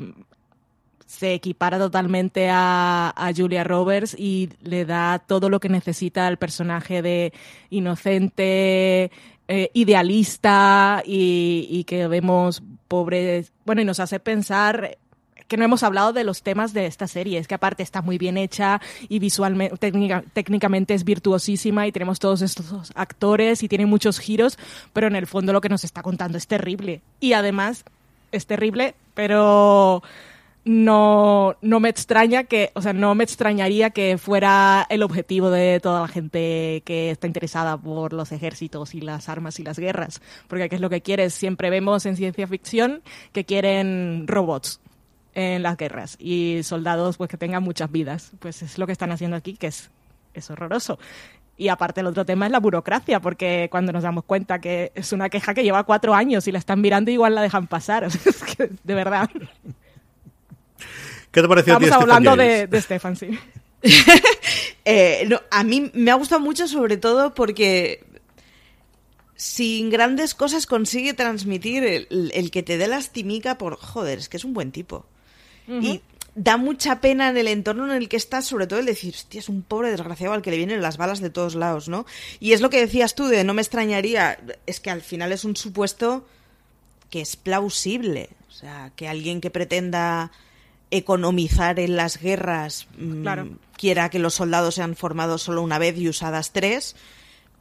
se equipara totalmente a, a, Julia Roberts y le da todo lo que necesita al personaje de inocente, eh, idealista y, y, que vemos pobres, bueno, y nos hace pensar que no hemos hablado de los temas de esta serie, es que aparte está muy bien hecha y visualmente, técnica, técnicamente es virtuosísima y tenemos todos estos actores y tiene muchos giros, pero en el fondo lo que nos está contando es terrible. Y además es terrible, pero no, no me extraña que, o sea, no me extrañaría que fuera el objetivo de toda la gente que está interesada por los ejércitos y las armas y las guerras. Porque ¿qué es lo que quieres? Siempre vemos en ciencia ficción que quieren robots en las guerras y soldados pues que tengan muchas vidas. Pues es lo que están haciendo aquí, que es, es horroroso. Y aparte el otro tema es la burocracia, porque cuando nos damos cuenta que es una queja que lleva cuatro años y la están mirando igual la dejan pasar. de verdad. ¿Qué te pareció Estamos hablando de, de Stefan, sí. eh, no, a mí me ha gustado mucho sobre todo porque sin grandes cosas consigue transmitir el, el, que te dé lastimica por, joder, es que es un buen tipo. Uh -huh. Y da mucha pena en el entorno en el que estás, sobre todo el decir, hostia, es un pobre desgraciado al que le vienen las balas de todos lados, ¿no? Y es lo que decías tú de no me extrañaría, es que al final es un supuesto que es plausible. O sea, que alguien que pretenda economizar en las guerras claro. mmm, quiera que los soldados sean formados solo una vez y usadas tres,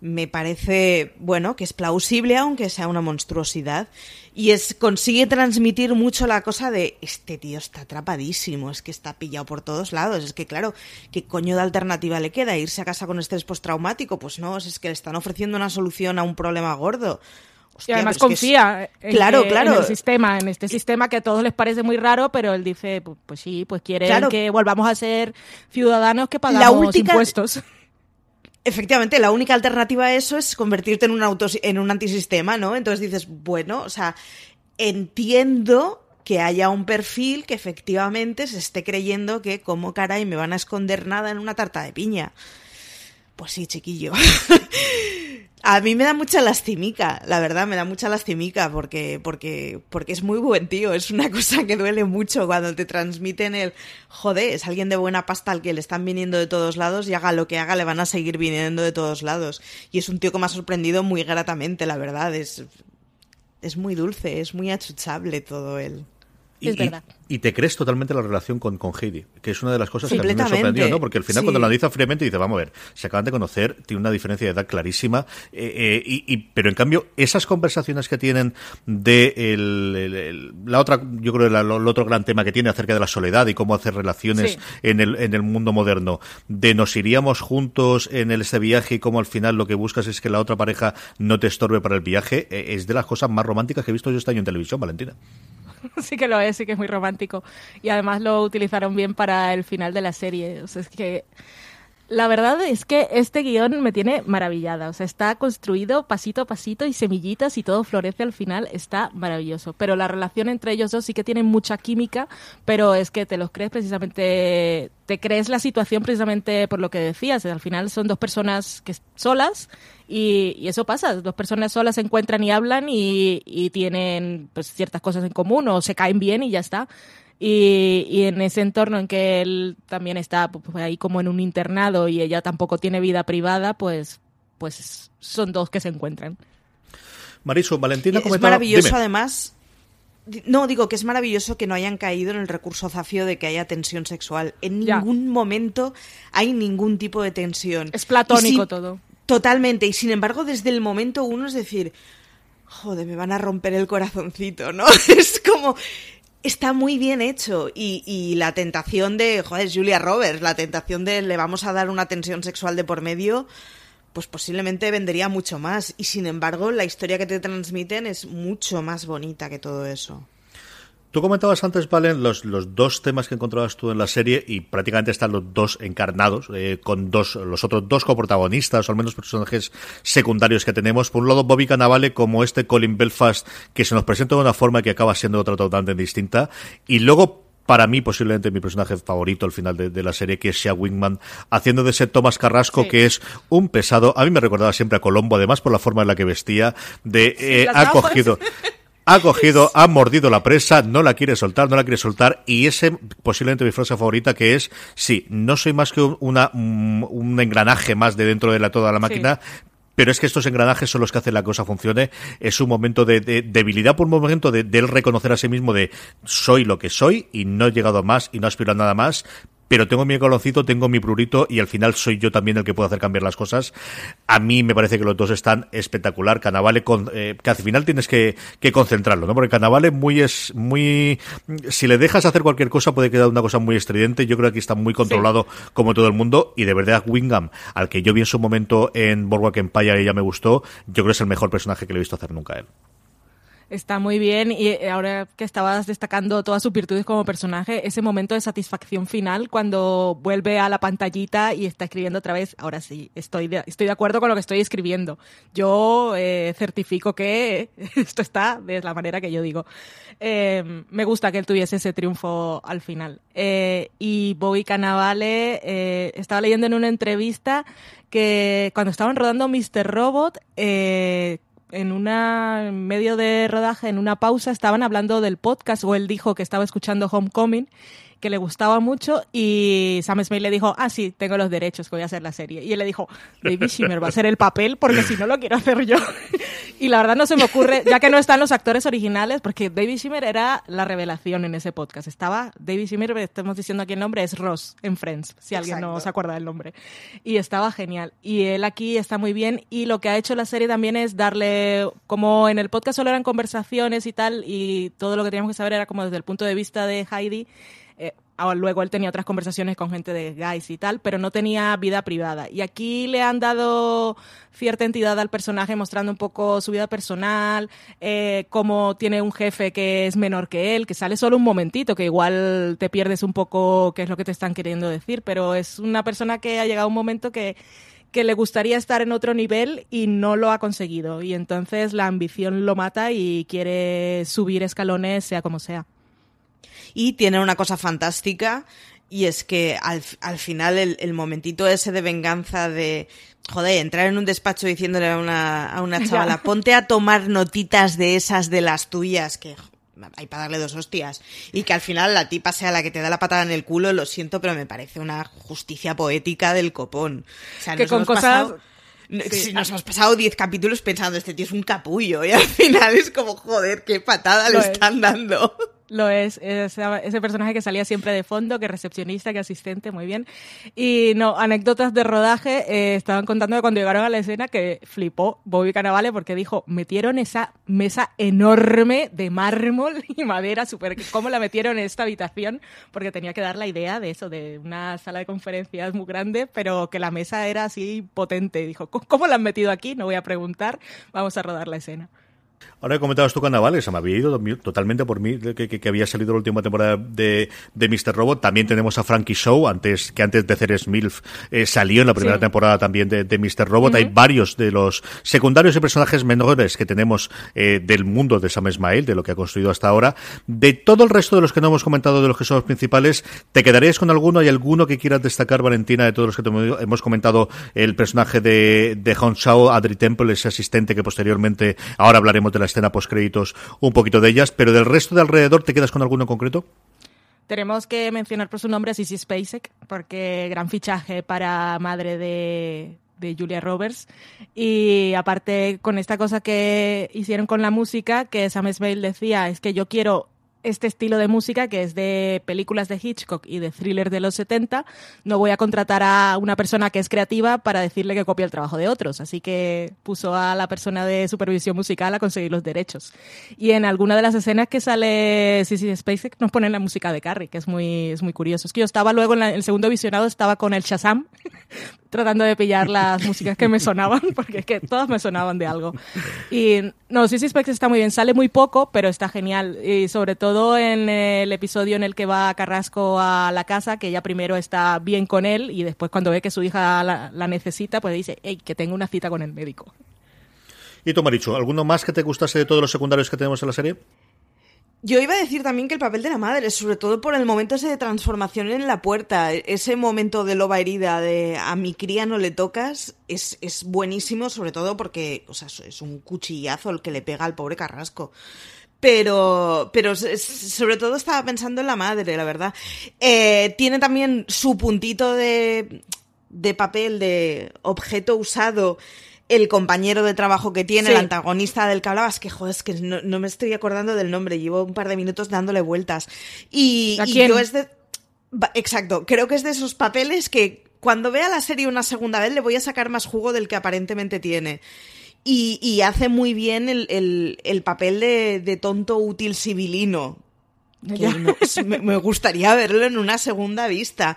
me parece, bueno, que es plausible aunque sea una monstruosidad. Y es consigue transmitir mucho la cosa de este tío está atrapadísimo, es que está pillado por todos lados. Es que, claro, ¿qué coño de alternativa le queda? ¿Irse a casa con estrés postraumático? Pues no, es que le están ofreciendo una solución a un problema gordo. Hostia, y además confía es... en, claro, que, claro. en el sistema, en este sistema que a todos les parece muy raro, pero él dice, pues, pues sí, pues quiere claro. que volvamos a ser ciudadanos que pagamos la última... impuestos. Efectivamente, la única alternativa a eso es convertirte en un, auto, en un antisistema, ¿no? Entonces dices, bueno, o sea, entiendo que haya un perfil que efectivamente se esté creyendo que como caray me van a esconder nada en una tarta de piña. Pues sí, chiquillo. A mí me da mucha lastimica, la verdad, me da mucha lastimica porque, porque, porque es muy buen tío. Es una cosa que duele mucho cuando te transmiten el joder, es alguien de buena pasta al que le están viniendo de todos lados y haga lo que haga, le van a seguir viniendo de todos lados. Y es un tío que me ha sorprendido muy gratamente, la verdad. Es, es muy dulce, es muy achuchable todo él. Es verdad. Y te crees totalmente la relación con, con Heidi, que es una de las cosas que a mí me sorprendió, ¿no? Porque al final Sí. cuando la analiza fríamente dice, vamos a ver, se acaban de conocer, tiene una diferencia de edad clarísima, eh, eh, y, y- pero en cambio, esas conversaciones que tienen de el, el- el- la otra, yo creo, la- lo- el otro gran tema que tiene acerca de la soledad y cómo hacer relaciones Sí. en el, en el mundo moderno, de nos iríamos juntos en ese viaje y cómo al final lo que buscas es que la otra pareja no te estorbe para el viaje, eh, es de las cosas más románticas que he visto yo este año en televisión, Valentina. Sí que lo es, sí que es muy romántico. Y además lo utilizaron bien para el final de la serie. O sea, es que la verdad es que este guion me tiene maravillada. O sea, está construido pasito a pasito y semillitas y todo florece al final. Está maravilloso. Pero la relación entre ellos dos sí que tiene mucha química, pero es que te los crees precisamente, te crees la situación precisamente por lo que decías. Al final son dos personas que solas y, y eso pasa. Dos personas solas se encuentran y hablan y, y tienen pues ciertas cosas en común o se caen bien y ya está. Y, y en ese entorno en que él también está pues, ahí como en un internado y ella tampoco tiene vida privada, pues, pues son dos que se encuentran. Marisu, Valentina Es comentaba... maravilloso, Dime. además. No, digo que es maravilloso que no hayan caído en el recurso zafio de que haya tensión sexual. En Ya. ningún momento hay ningún tipo de tensión. Es platónico todo. Totalmente. Y sin embargo, desde el momento uno es decir, joder, me van a romper el corazoncito, ¿no? Es como. Está muy bien hecho. Y, y la tentación de, joder, Julia Roberts, la tentación de le vamos a dar una tensión sexual de por medio, pues posiblemente vendería mucho más. Y sin embargo, la historia que te transmiten es mucho más bonita que todo eso. Tú comentabas antes, Valen, los, los dos temas que encontrabas tú en la serie y prácticamente están los dos encarnados, eh, con dos, los otros dos coprotagonistas, o al menos personajes secundarios que tenemos. Por un lado, Bobby Cannavale como este Colin Belfast, que se nos presenta de una forma que acaba siendo otra totalmente distinta. Y luego, para mí, posiblemente mi personaje favorito al final de, de la serie, que es Shea Wingman, haciendo de ese Thomas Carrasco, Sí. que es un pesado. A mí me recordaba siempre a Colombo, además por la forma en la que vestía, de, eh, ha cogido, ha cogido, ha mordido la presa, no la quiere soltar, no la quiere soltar, y ese posiblemente mi frase favorita que es, sí, no soy más que un- una, un, un engranaje más de dentro de la, toda la máquina, pero es que estos engranajes son los que hacen la cosa funcione. Es un momento de, de debilidad por un momento de, de él reconocer a sí mismo de soy lo que soy y no he llegado a más y no aspiro a nada más. Pero tengo mi coloncito, tengo mi prurito y al final soy yo también el que puedo hacer cambiar las cosas. A mí me parece que los dos están espectacular. Canavale, con, eh, que al final tienes que, que concentrarlo, ¿no? Porque Canavale muy es, muy, si le dejas hacer cualquier cosa puede quedar una cosa muy estridente. Yo creo que aquí está muy controlado como todo el mundo y de verdad Wingham, al que yo vi en su momento en Boardwalk Empire y ya me gustó, yo creo que es el mejor personaje que le he visto hacer nunca a él. Está muy bien y eh, ahora que estabas destacando todas sus virtudes como personaje, ese momento de satisfacción final cuando vuelve a la pantallita y está escribiendo otra vez, ahora sí, estoy de, estoy de acuerdo con lo que estoy escribiendo. Yo eh, certifico que esto está de la manera que yo digo. Eh, me gusta que él tuviese ese triunfo al final. Eh, y Bobby Cannavale, estaba leyendo en una entrevista que cuando estaban rodando Mr. Robot, eh, en una en medio de rodaje, en una pausa, estaban hablando del podcast o él dijo que estaba escuchando Homecoming, que le gustaba mucho y Sam Smith le dijo, ah, sí, tengo los derechos, que voy a hacer la serie. Y él le dijo, David Shimmer va a hacer el papel porque si no lo quiero hacer yo. y la verdad no se me ocurre, ya que no están los actores originales, porque David Shimmer era la revelación en ese podcast. Estaba David Shimmer, estamos diciendo aquí el nombre, es Ross en Friends, si alguien no Exacto. se acuerda del nombre. Y estaba genial. Y él aquí está muy bien. Y lo que ha hecho la serie también es darle, como en el podcast solo eran conversaciones y tal, y todo lo que teníamos que saber era como desde el punto de vista de Heidi. Eh, luego él tenía otras conversaciones con gente de guys y tal, pero no tenía vida privada. Y aquí le han dado cierta entidad al personaje, mostrando un poco su vida personal, eh, cómo tiene un jefe que es menor que él, que sale solo un momentito, que igual te pierdes un poco qué es lo que te están queriendo decir, pero es una persona que ha llegado un momento que que le gustaría estar en otro nivel y no lo ha conseguido. Y entonces la ambición lo mata y quiere subir escalones, sea como sea. Y tiene una cosa fantástica y es que al, al final el, el momentito ese de venganza de, joder, entrar en un despacho diciéndole a una, a una chavala, ponte a tomar notitas de esas de las tuyas, que hay para darle dos hostias, y que al final la tipa sea la que te da la patada en el culo, lo siento, pero me parece una justicia poética del copón. O sea, Que nos con hemos cosas- pasado- Sí. Nos hemos pasado 10 capítulos pensando, este tío es un capullo, y al final es como, joder, qué patada Lo le es. están dando. Lo es, ese, personaje que salía siempre de fondo, que recepcionista, que asistente, muy bien. Y no, anécdotas de rodaje, eh, estaban contando de cuando llegaron a la escena que flipó Bobby Cannavale porque dijo, metieron esa mesa enorme de mármol y madera, super, ¿cómo la metieron en esta habitación? Porque tenía que dar la idea de eso, de una sala de conferencias muy grande, pero que la mesa era así potente. Dijo, ¿cómo la han metido aquí? No voy a preguntar, vamos a rodar la escena. Ahora comentabas tú carnavales, se me había ido totalmente por mí que, que, había salido la última temporada de, de Mr. Robot. También tenemos a Frankie Show, antes que antes de Ceres Milf eh, salió en la primera temporada también de, de Mr. Robot. Hay varios de los secundarios y personajes menores que tenemos eh, del mundo de Sam Ismail, de lo que ha construido hasta ahora. De todo el resto de los que no hemos comentado, de los que son los principales, ¿te quedarías con alguno? ¿Hay alguno que quieras destacar, Valentina, de todos los que hemos comentado? El personaje de, de Hong Shao, Adri Temple, ese asistente que posteriormente, ahora hablaremos de la escena post créditos un poquito de ellas, pero del resto de alrededor, ¿te quedas con alguno concreto? Tenemos que mencionar por su nombre a Sissy Spacek, porque gran fichaje para madre de, de Julia Roberts. Y aparte con esta cosa que hicieron con la música, que Sam Esmail decía, es que yo quiero este estilo de música que es de películas de Hitchcock y de thriller de los 70, no voy a contratar a una persona que es creativa para decirle que copia el trabajo de otros. Así que puso a la persona de supervisión musical a conseguir los derechos. Y en alguna de las escenas que sale Sissy Spacek nos ponen la música de Carrie, que es muy, es muy curioso. Es que yo estaba luego en, el segundo visionado, estaba con el Shazam tratando de pillar las músicas que me sonaban, porque es que todas me sonaban de algo. Y no, Sissy Spacek está muy bien, sale muy poco, pero está genial. Y sobre todo todo en el episodio en el que va Carrasco a la casa, que ella primero está bien con él y después cuando ve que su hija la, necesita, pues dice, hey, que tengo una cita con el médico. ¿Y tú, Marichu, alguno más que te gustase de todos los secundarios que tenemos en la serie? Yo iba a decir también que el papel de la madre, sobre todo por el momento ese de transformación en la puerta, ese momento de loba herida de a mi cría no le tocas, es, es buenísimo, sobre todo porque o sea, es un cuchillazo el que le pega al pobre Carrasco. Pero, pero sobre todo estaba pensando en la madre, la verdad. Eh, tiene también su puntito de, de papel, de objeto usado el compañero de trabajo que tiene, el antagonista del que hablabas, que joder, es que no, me estoy acordando del nombre, llevo un par de minutos dándole vueltas. Y, y yo es de. Exacto, creo que es de esos papeles que cuando vea la serie una segunda vez le voy a sacar más jugo del que aparentemente tiene. Y, hace muy bien el, papel de, tonto útil civilino. me, gustaría verlo en una segunda vista.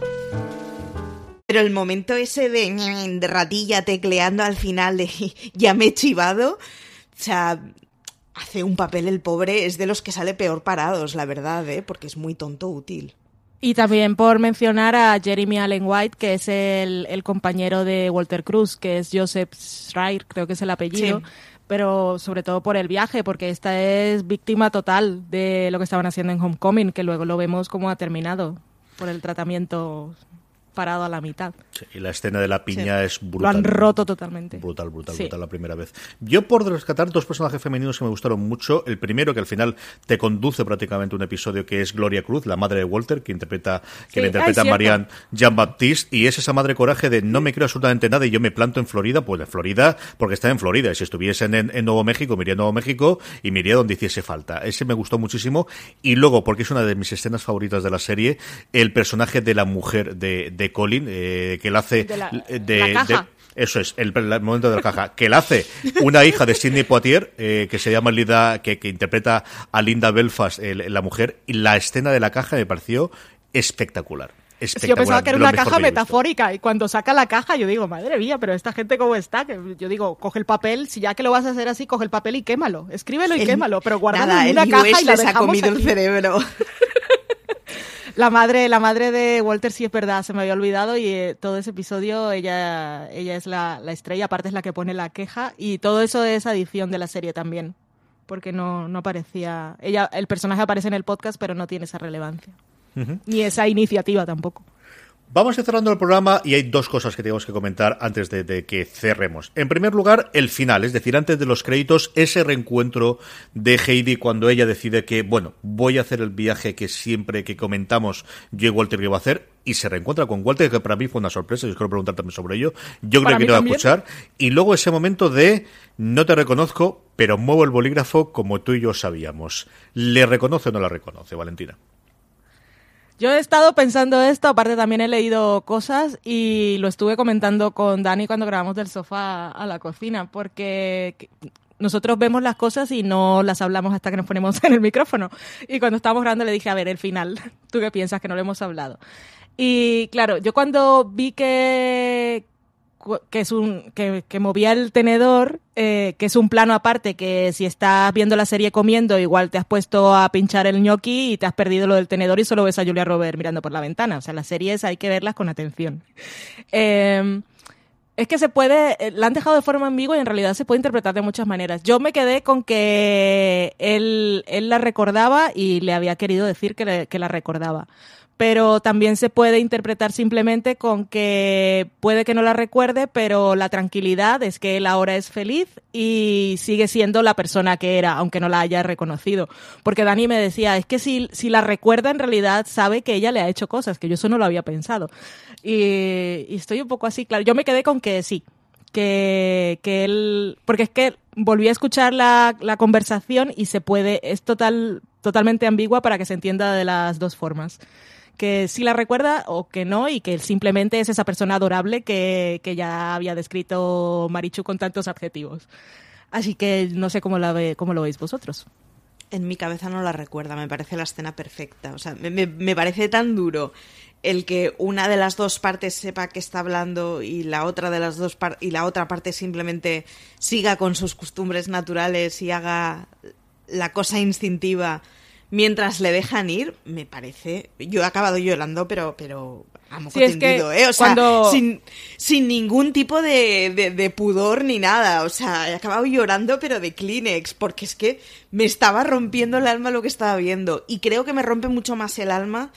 Pero el momento ese de, de ratilla tecleando al final de ya me he chivado, o sea, hace un papel el pobre, es de los que sale peor parados, la verdad, ¿eh? porque es muy tonto útil. Y también por mencionar a Jeremy Allen White, que es el, compañero de Walter Cruz, que es Joseph Schreier, creo que es el apellido. Pero sobre todo por el viaje, porque esta es víctima total de lo que estaban haciendo en Homecoming, que luego lo vemos como ha terminado por el tratamiento parado a la mitad. y la escena de la piña es brutal. Lo han roto totalmente. Brutal, brutal, brutal la primera vez. Yo por rescatar dos personajes femeninos que me gustaron mucho. El primero que al final te conduce prácticamente un episodio que es Gloria Cruz, la madre de Walter, que interpreta, que le interpreta Marianne Jean Baptiste, y es esa madre coraje de no me creo absolutamente nada y yo me planto en Florida, pues en Florida, porque está en Florida. Y si estuviese en, Nuevo México, me iría a Nuevo México y me iría donde hiciese falta. Ese me gustó muchísimo. Y luego, porque es una de mis escenas favoritas de la serie, el personaje de la mujer de de Colin, eh, que él hace de, eso es, el, momento de la caja. Que él hace una hija de Sidney Poitier, eh, que se llama Linda, que, interpreta a Linda Belfast, la mujer, y la escena de la caja me pareció espectacular. Yo pensaba que era una caja metafórica y cuando saca la caja yo digo, madre mía, pero esta gente cómo está. Que yo digo, coge el papel, si ya que lo vas a hacer así, coge el papel y quémalo. Escríbelo y quémalo, pero guárdalo en una caja y la ha comido el cerebro. La madre, la madre de Walter sí es verdad, se me había olvidado y eh, todo ese episodio ella, ella es la, estrella, aparte es la que pone la queja y todo eso es adición de la serie también. porque no, no aparecía. Ella, el personaje aparece en el podcast, pero no tiene esa relevancia. Ni esa iniciativa tampoco. Vamos a ir cerrando el programa y hay dos cosas que tenemos que comentar antes de, de, que cerremos. En primer lugar, el final, es decir, antes de los créditos, ese reencuentro de Heidi cuando ella decide que, bueno, voy a hacer el viaje que siempre que comentamos yo y Walter iba a hacer y se reencuentra con Walter, que para mí fue una sorpresa, yo quiero preguntar también sobre ello. Yo Para creo que no va a escuchar. Y luego ese momento de no te reconozco, pero muevo el bolígrafo como tú y yo sabíamos. ¿Le reconoce o no la reconoce, Valentina? Yo he estado pensando esto, aparte también he leído cosas y lo estuve comentando con Dani cuando grabamos del sofá a la cocina, porque que- nosotros vemos las cosas y no las hablamos hasta que nos ponemos en el micrófono. Y cuando estábamos grabando le dije, a ver, el final, ¿tú qué piensas que no lo hemos hablado? Y claro, yo cuando vi que, que es un que, que movía el tenedor, eh, que es un plano aparte, que si estás viendo la serie comiendo, igual te has puesto a pinchar el gnocchi y te has perdido lo del tenedor y solo ves a Julia Robert mirando por la ventana. O sea, las series hay que verlas con atención. Eh, es que se puede, eh, la han dejado de forma ambigua y en realidad se puede interpretar de muchas maneras. Yo me quedé con que él, él la recordaba y le había querido decir que, le- que la recordaba. Pero también se puede interpretar simplemente con que puede que no la recuerde, pero la tranquilidad es que él ahora es feliz y sigue siendo la persona que era, aunque no la haya reconocido. Porque Dani me decía, es que si, si la recuerda en realidad sabe que ella le ha hecho cosas, que yo eso no lo había pensado. Y, y estoy un poco así, claro. Yo me quedé con que sí, que, que él, porque es que volví a escuchar la, la conversación y se puede, es total, totalmente ambigua para que se entienda de las dos formas. Que sí la recuerda o que no, y que simplemente es esa persona adorable que, que ya había descrito Marichu con tantos adjetivos. Así que no sé cómo, la ve, cómo lo veis vosotros. En mi cabeza no la recuerda, me parece la escena perfecta. O sea, me, me- me parece tan duro el que una de las dos partes sepa que está hablando y la otra de las dos par- y la otra parte simplemente siga con sus costumbres naturales y haga la cosa instintiva mientras le dejan ir, me parece. Yo he acabado llorando, pero, pero a moco Sí, es que tendido, ¿eh? O sea, cuando- sin, sin ningún tipo de, de- de pudor ni nada. O sea, he acabado llorando, pero de Kleenex, porque es que me estaba rompiendo el alma lo que estaba viendo. Y creo que me rompe mucho más el alma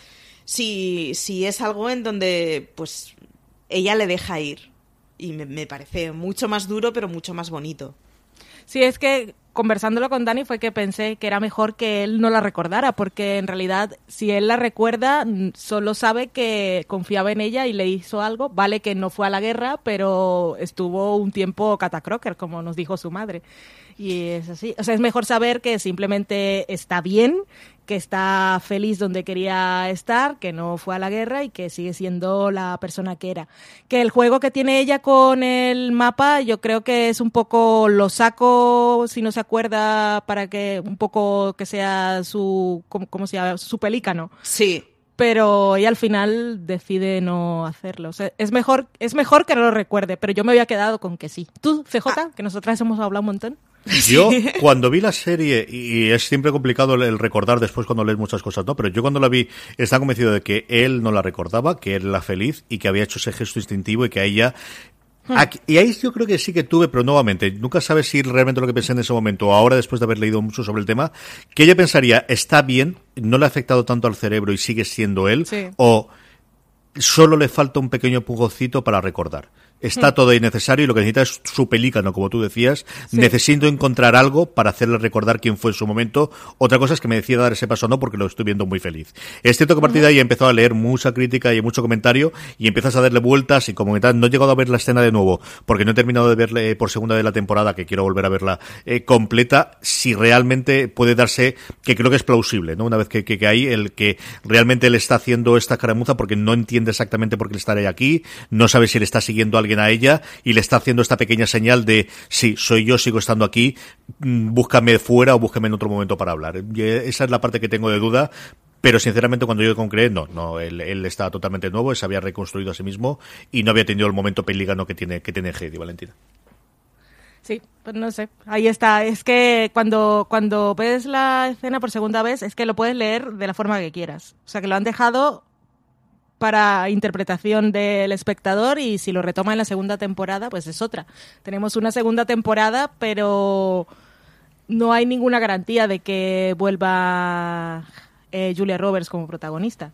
si, si es algo en donde, pues, ella le deja ir. Y me, me parece mucho más duro, pero mucho más bonito. Sí, es que conversándolo con Dani fue que pensé que era mejor que él no la recordara, porque en realidad si él la recuerda, solo sabe que confiaba en ella y le hizo algo. Vale que no fue a la guerra, pero estuvo un tiempo catacroker, como nos dijo su madre. Y es así. O sea, es mejor saber que simplemente está bien, que está feliz donde quería estar, que no fue a la guerra y que sigue siendo la persona que era. Que el juego que tiene ella con el mapa, yo creo que es un poco lo saco, si no se acuerda, para que un poco que sea su, ¿cómo, cómo se llama? Su pelícano. Sí. Pero ella al final decide no hacerlo. O sea, es mejor, es mejor que no lo recuerde, pero yo me había quedado con que sí. ¿Tú, CJ, que nosotras hemos hablado un montón? Yo, cuando vi la serie, y es siempre complicado el recordar después cuando lees muchas cosas, ¿no? Pero yo cuando la vi, estaba convencido de que él no la recordaba, que él era feliz y que había hecho ese gesto instintivo y que a ella. Aquí- y ahí yo creo que sí que tuve, pero nuevamente, nunca sabes si realmente lo que pensé en ese momento, o ahora después de haber leído mucho sobre el tema, que ella pensaría, está bien, no le ha afectado tanto al cerebro y sigue siendo él, Sí. o solo le falta un pequeño pugocito para recordar. Está Hmm. todo ahí necesario y lo que necesita es su pelícano, como tú decías. Sí. Necesito encontrar algo para hacerle recordar quién fue en su momento. Otra cosa es que me decida dar ese paso o no, porque lo estoy viendo muy feliz. Es cierto que a partir de ahí he empezado a leer mucha crítica y mucho comentario y empiezas a darle vueltas y como tal, no he llegado a ver la escena de nuevo, porque no he terminado de verle por segunda vez la temporada, que quiero volver a verla eh, completa, si realmente puede darse, que creo que es plausible, ¿no? Una vez que, que, que hay el que realmente le está haciendo esta caramuza porque no entiende exactamente por qué estaré aquí, no sabe si le está siguiendo alguien a ella y le está haciendo esta pequeña señal de sí, soy yo, sigo estando aquí, mm, búscame fuera o búscame en otro momento para hablar. Y esa es la parte que tengo de duda. Pero sinceramente cuando yo concreé, no, no, él, él está totalmente nuevo, se había reconstruido a sí mismo y no había tenido el momento pelígano que tiene, que tiene Heidi, Valentina. Sí, pues no sé. Ahí está. Es que cuando, cuando ves la escena por segunda vez, es que lo puedes leer de la forma que quieras. O sea, que lo han dejado para interpretación del espectador y si lo retoma en la segunda temporada, pues es otra. Tenemos una segunda temporada, pero no hay ninguna garantía de que vuelva eh, Julia Roberts como protagonista.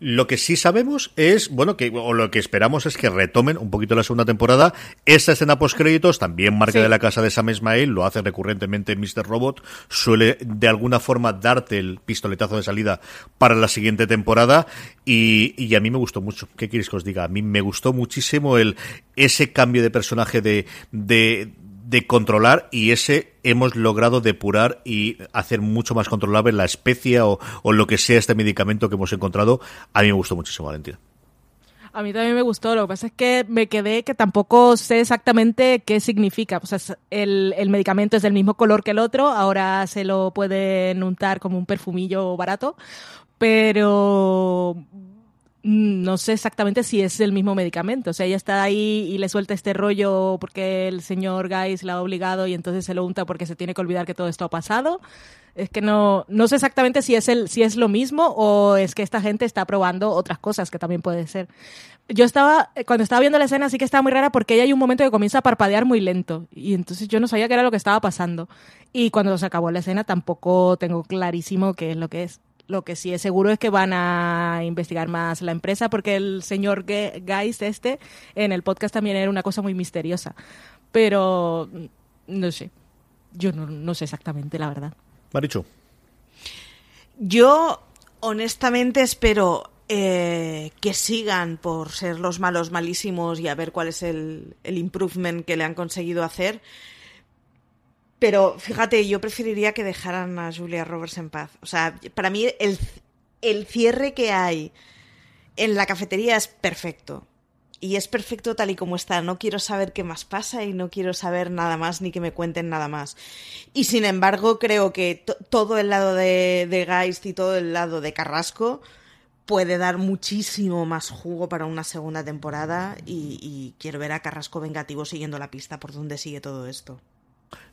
Lo que sí sabemos es, bueno, que o lo que esperamos es que retomen un poquito la segunda temporada. Esta escena post créditos, también marca Sí. de la casa de Sam Ismail, lo hace recurrentemente Mr. Robot, suele de alguna forma darte el pistoletazo de salida para la siguiente temporada y, y a mí me gustó mucho. ¿Qué queréis que os diga? A mí me gustó muchísimo el ese cambio de personaje de, de de controlar y ese hemos logrado depurar y hacer mucho más controlable la especie o, lo que sea este medicamento que hemos encontrado. A mí me gustó muchísimo, Valentina. A mí también me gustó, lo que pasa es que me quedé que tampoco sé exactamente qué significa. O sea, el, el medicamento es del mismo color que el otro, ahora se lo pueden untar como un perfumillo barato, pero no sé exactamente si es el mismo medicamento. O sea, ella está ahí y le suelta este rollo porque el señor Guys la ha obligado y entonces se lo unta porque se tiene que olvidar que todo esto ha pasado. Es que no, no sé exactamente si es, el, si es lo mismo o es que esta gente está probando otras cosas que también puede ser. Yo estaba, eh, cuando estaba viendo la escena sí que estaba muy rara porque ella hay un momento que comienza a parpadear muy lento y entonces yo no sabía qué era lo que estaba pasando. Y cuando se acabó la escena tampoco tengo clarísimo qué es lo que es. Lo que sí es seguro es que van a investigar más la empresa porque el señor Ge- Geist este en el podcast también era una cosa muy misteriosa. Pero mm, no sé. Yo no, no sé exactamente, la verdad. Marichu. Yo, honestamente, espero eh, que sigan por ser los malos malísimos y a ver cuál es el, el improvement que le han conseguido hacer. Pero fíjate, yo preferiría que dejaran a Julia Roberts en paz. O sea, para mí el, el cierre que hay en la cafetería es perfecto. Y es perfecto tal y como está. No quiero saber qué más pasa y no quiero saber nada más ni que me cuenten nada más. Y sin embargo, creo que to- todo el lado de, de Geist y todo el lado de Carrasco puede dar muchísimo más jugo para una segunda temporada y, y quiero ver a Carrasco vengativo siguiendo la pista por donde sigue todo esto.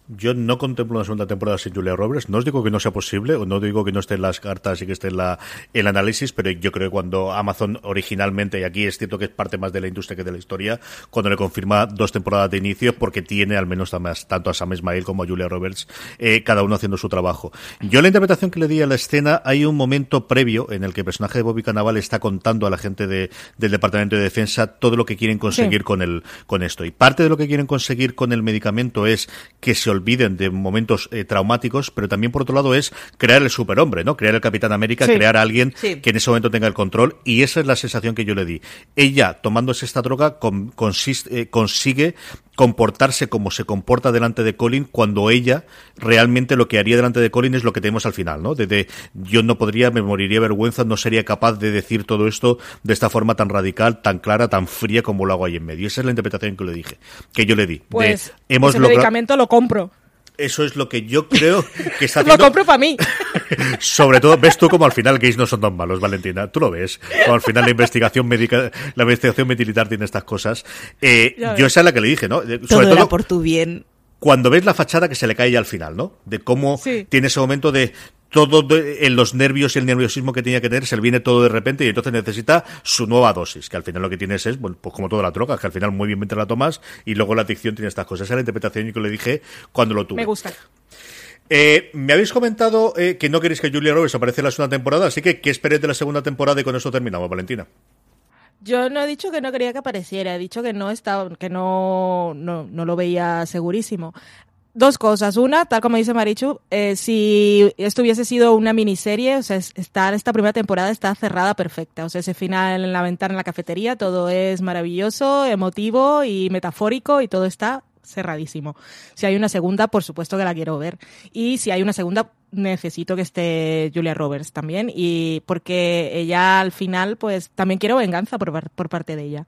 Yo no contemplo una segunda temporada sin Julia Roberts. No os digo que no sea posible, o no digo que no esté en las cartas y que esté en la, el análisis, pero yo creo que cuando Amazon originalmente, y aquí es cierto que es parte más de la industria que de la historia, cuando le confirma dos temporadas de inicio, porque tiene al menos tanto a Sam Ismail como a Julia Roberts, eh, cada uno haciendo su trabajo. Yo la interpretación que le di a la escena, hay un momento previo en el que el personaje de Bobby Cannavale está contando a la gente de- del Departamento de Defensa todo lo que quieren conseguir Sí. con el con esto. Y parte de lo que quieren conseguir con el medicamento es que se olviden de momentos eh, traumáticos, pero también por otro lado es crear el superhombre, ¿no? Crear el Capitán América, Sí. crear a alguien Sí. que en ese momento tenga el control y esa es la sensación que yo le di. Ella, tomándose esta droga, con- consiste- eh, consigue comportarse como se comporta delante de Colin cuando ella realmente lo que haría delante de Colin es lo que tenemos al final, ¿no? De, de, yo no podría, me moriría de vergüenza, no sería capaz de decir todo esto de esta forma tan radical, tan clara, tan fría como lo hago ahí en medio. Esa es la interpretación que le dije, que yo le di. De, Pues hemos ese medicamento lo compro. Eso es lo que yo creo que está Lo haciendo. compro para mí. Sobre todo, ves tú como al final gays no son tan malos, Valentina. Tú lo ves. Como al final la investigación médica, la investigación militar tiene estas cosas. Eh, yo esa es la que le dije, ¿no? Todo Sobre era todo por tu bien. cuando ves la fachada que se le cae ya al final, ¿no? De cómo Sí. tiene ese momento de todo de- en los nervios y el nerviosismo que tenía que tener, se le viene todo de repente y entonces necesita su nueva dosis, que al final lo que tienes es, bueno, pues como toda la droga, que al final muy bien te la tomas y luego la adicción tiene estas cosas. Esa es la interpretación que le dije cuando lo tuve. Me gusta. Eh, me habéis comentado eh, que no queréis que Julia Roberts aparezca en la segunda temporada, así que ¿qué esperéis de la segunda temporada y con eso terminamos, Valentina? Yo no he dicho que no quería que apareciera, he dicho que no estaba, que no, no, no lo veía segurísimo. Dos cosas. Una, tal como dice Marichu, eh, si esto hubiese sido una miniserie, o sea, es- estar esta primera temporada está cerrada perfecta. O sea, ese final en la ventana en la cafetería, todo es maravilloso, emotivo y metafórico y todo está cerradísimo. Si hay una segunda, por supuesto que la quiero ver. Y si hay una segunda, necesito que esté Julia Roberts también. Y porque ella al final, pues también quiero venganza por, por parte de ella.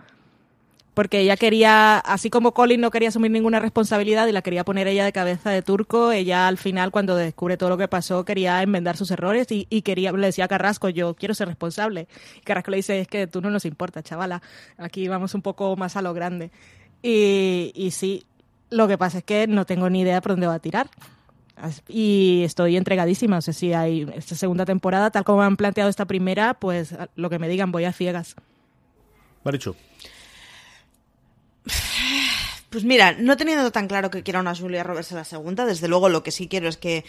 Porque ella quería, así como Colin no quería asumir ninguna responsabilidad y la quería poner ella de cabeza de turco, ella al final, cuando descubre todo lo que pasó, quería enmendar sus errores y, y quería, le decía a Carrasco, yo quiero ser responsable. Y Carrasco le dice, es que tú no nos importa, chavala, aquí vamos un poco más a lo grande. Y, y sí, lo que pasa es que no tengo ni idea por dónde va a tirar. Y estoy entregadísima. O sea, si hay esta segunda temporada, tal como han planteado esta primera, pues lo que me digan, voy a ciegas. Marichu. Pues mira, no teniendo tan claro que quiera una Julia Roberts en la segunda, desde luego lo que sí quiero es que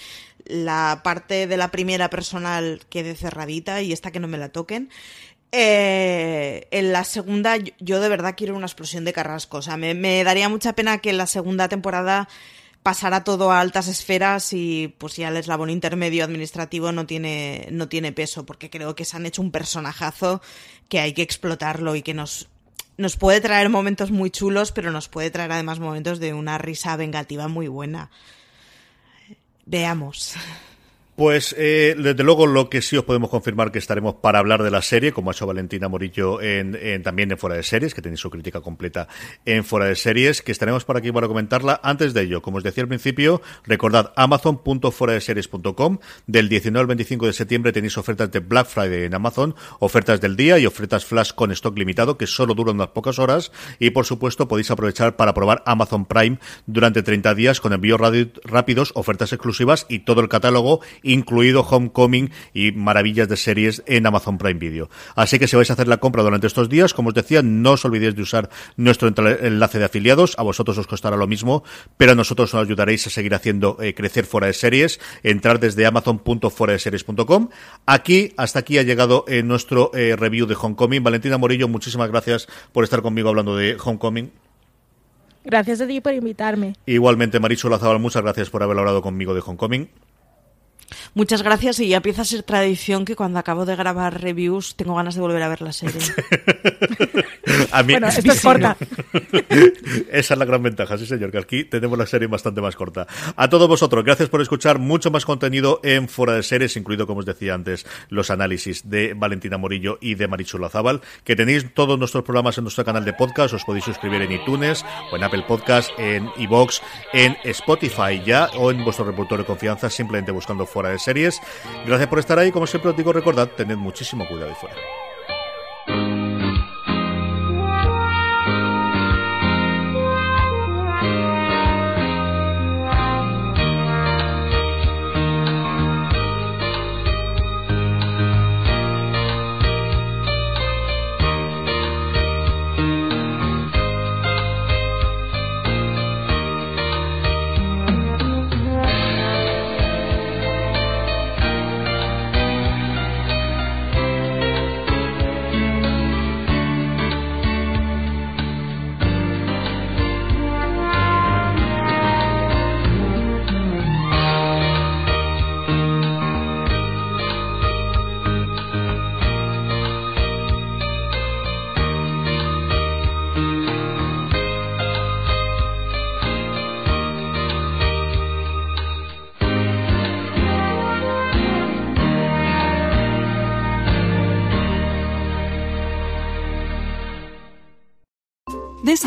la parte de la primera personal quede cerradita y esta que no me la toquen. Eh, en la segunda, yo de verdad quiero una explosión de carrasco. O sea, me, daría mucha pena que en la segunda temporada pasara todo a altas esferas y pues ya el eslabón intermedio administrativo no tiene, no tiene peso, porque creo que se han hecho un personajazo que hay que explotarlo y que nos, nos puede traer momentos muy chulos, pero nos puede traer además momentos de una risa vengativa muy buena. Veamos. Pues eh, desde luego lo que sí os podemos confirmar que estaremos para hablar de la serie, como ha hecho Valentina Morillo en, también en Fuera de Series, que tenéis su crítica completa en Fuera de Series, que estaremos por aquí para comentarla. Antes de ello, como os decía al principio, recordad amazon.fueradeseries.com. Del 19 al 25 de septiembre tenéis ofertas de Black Friday en Amazon, ofertas del día y ofertas flash con stock limitado que solo duran unas pocas horas. Y por supuesto podéis aprovechar para probar Amazon Prime durante 30 días con envíos rápidos, ofertas exclusivas y todo el catálogo incluido Homecoming y maravillas de series en Amazon Prime Video. Así que si vais a hacer la compra durante estos días, como os decía, no os olvidéis de usar nuestro enlace de afiliados, a vosotros os costará lo mismo, pero a nosotros nos ayudaréis a seguir haciendo eh, crecer fuera de series, entrar desde amazon.foradeseries.com. Aquí, hasta aquí ha llegado eh, nuestro eh, review de Homecoming. Valentina Morillo, muchísimas gracias por estar conmigo hablando de Homecoming. Gracias a ti por invitarme. Igualmente, Marisol Lazabal, muchas gracias por haber hablado conmigo de Homecoming. Muchas gracias y ya empieza a ser tradición que cuando acabo de grabar reviews tengo ganas de volver a ver la serie. a mí, bueno, esto es corta. Esa es la gran ventaja, sí señor, que aquí tenemos la serie bastante más corta. A todos vosotros, gracias por escuchar mucho más contenido en Fuera de Series, incluido, como os decía antes, los análisis de Valentina Morillo y de Marichula Zaval, que tenéis todos nuestros programas en nuestro canal de podcast, os podéis suscribir en iTunes o en Apple Podcast, en iVoox, en Spotify ya o en vuestro reportor de confianza, simplemente buscando Fuera de Series. Gracias por estar ahí, como siempre os digo, recordad, tened muchísimo cuidado ahí fuera.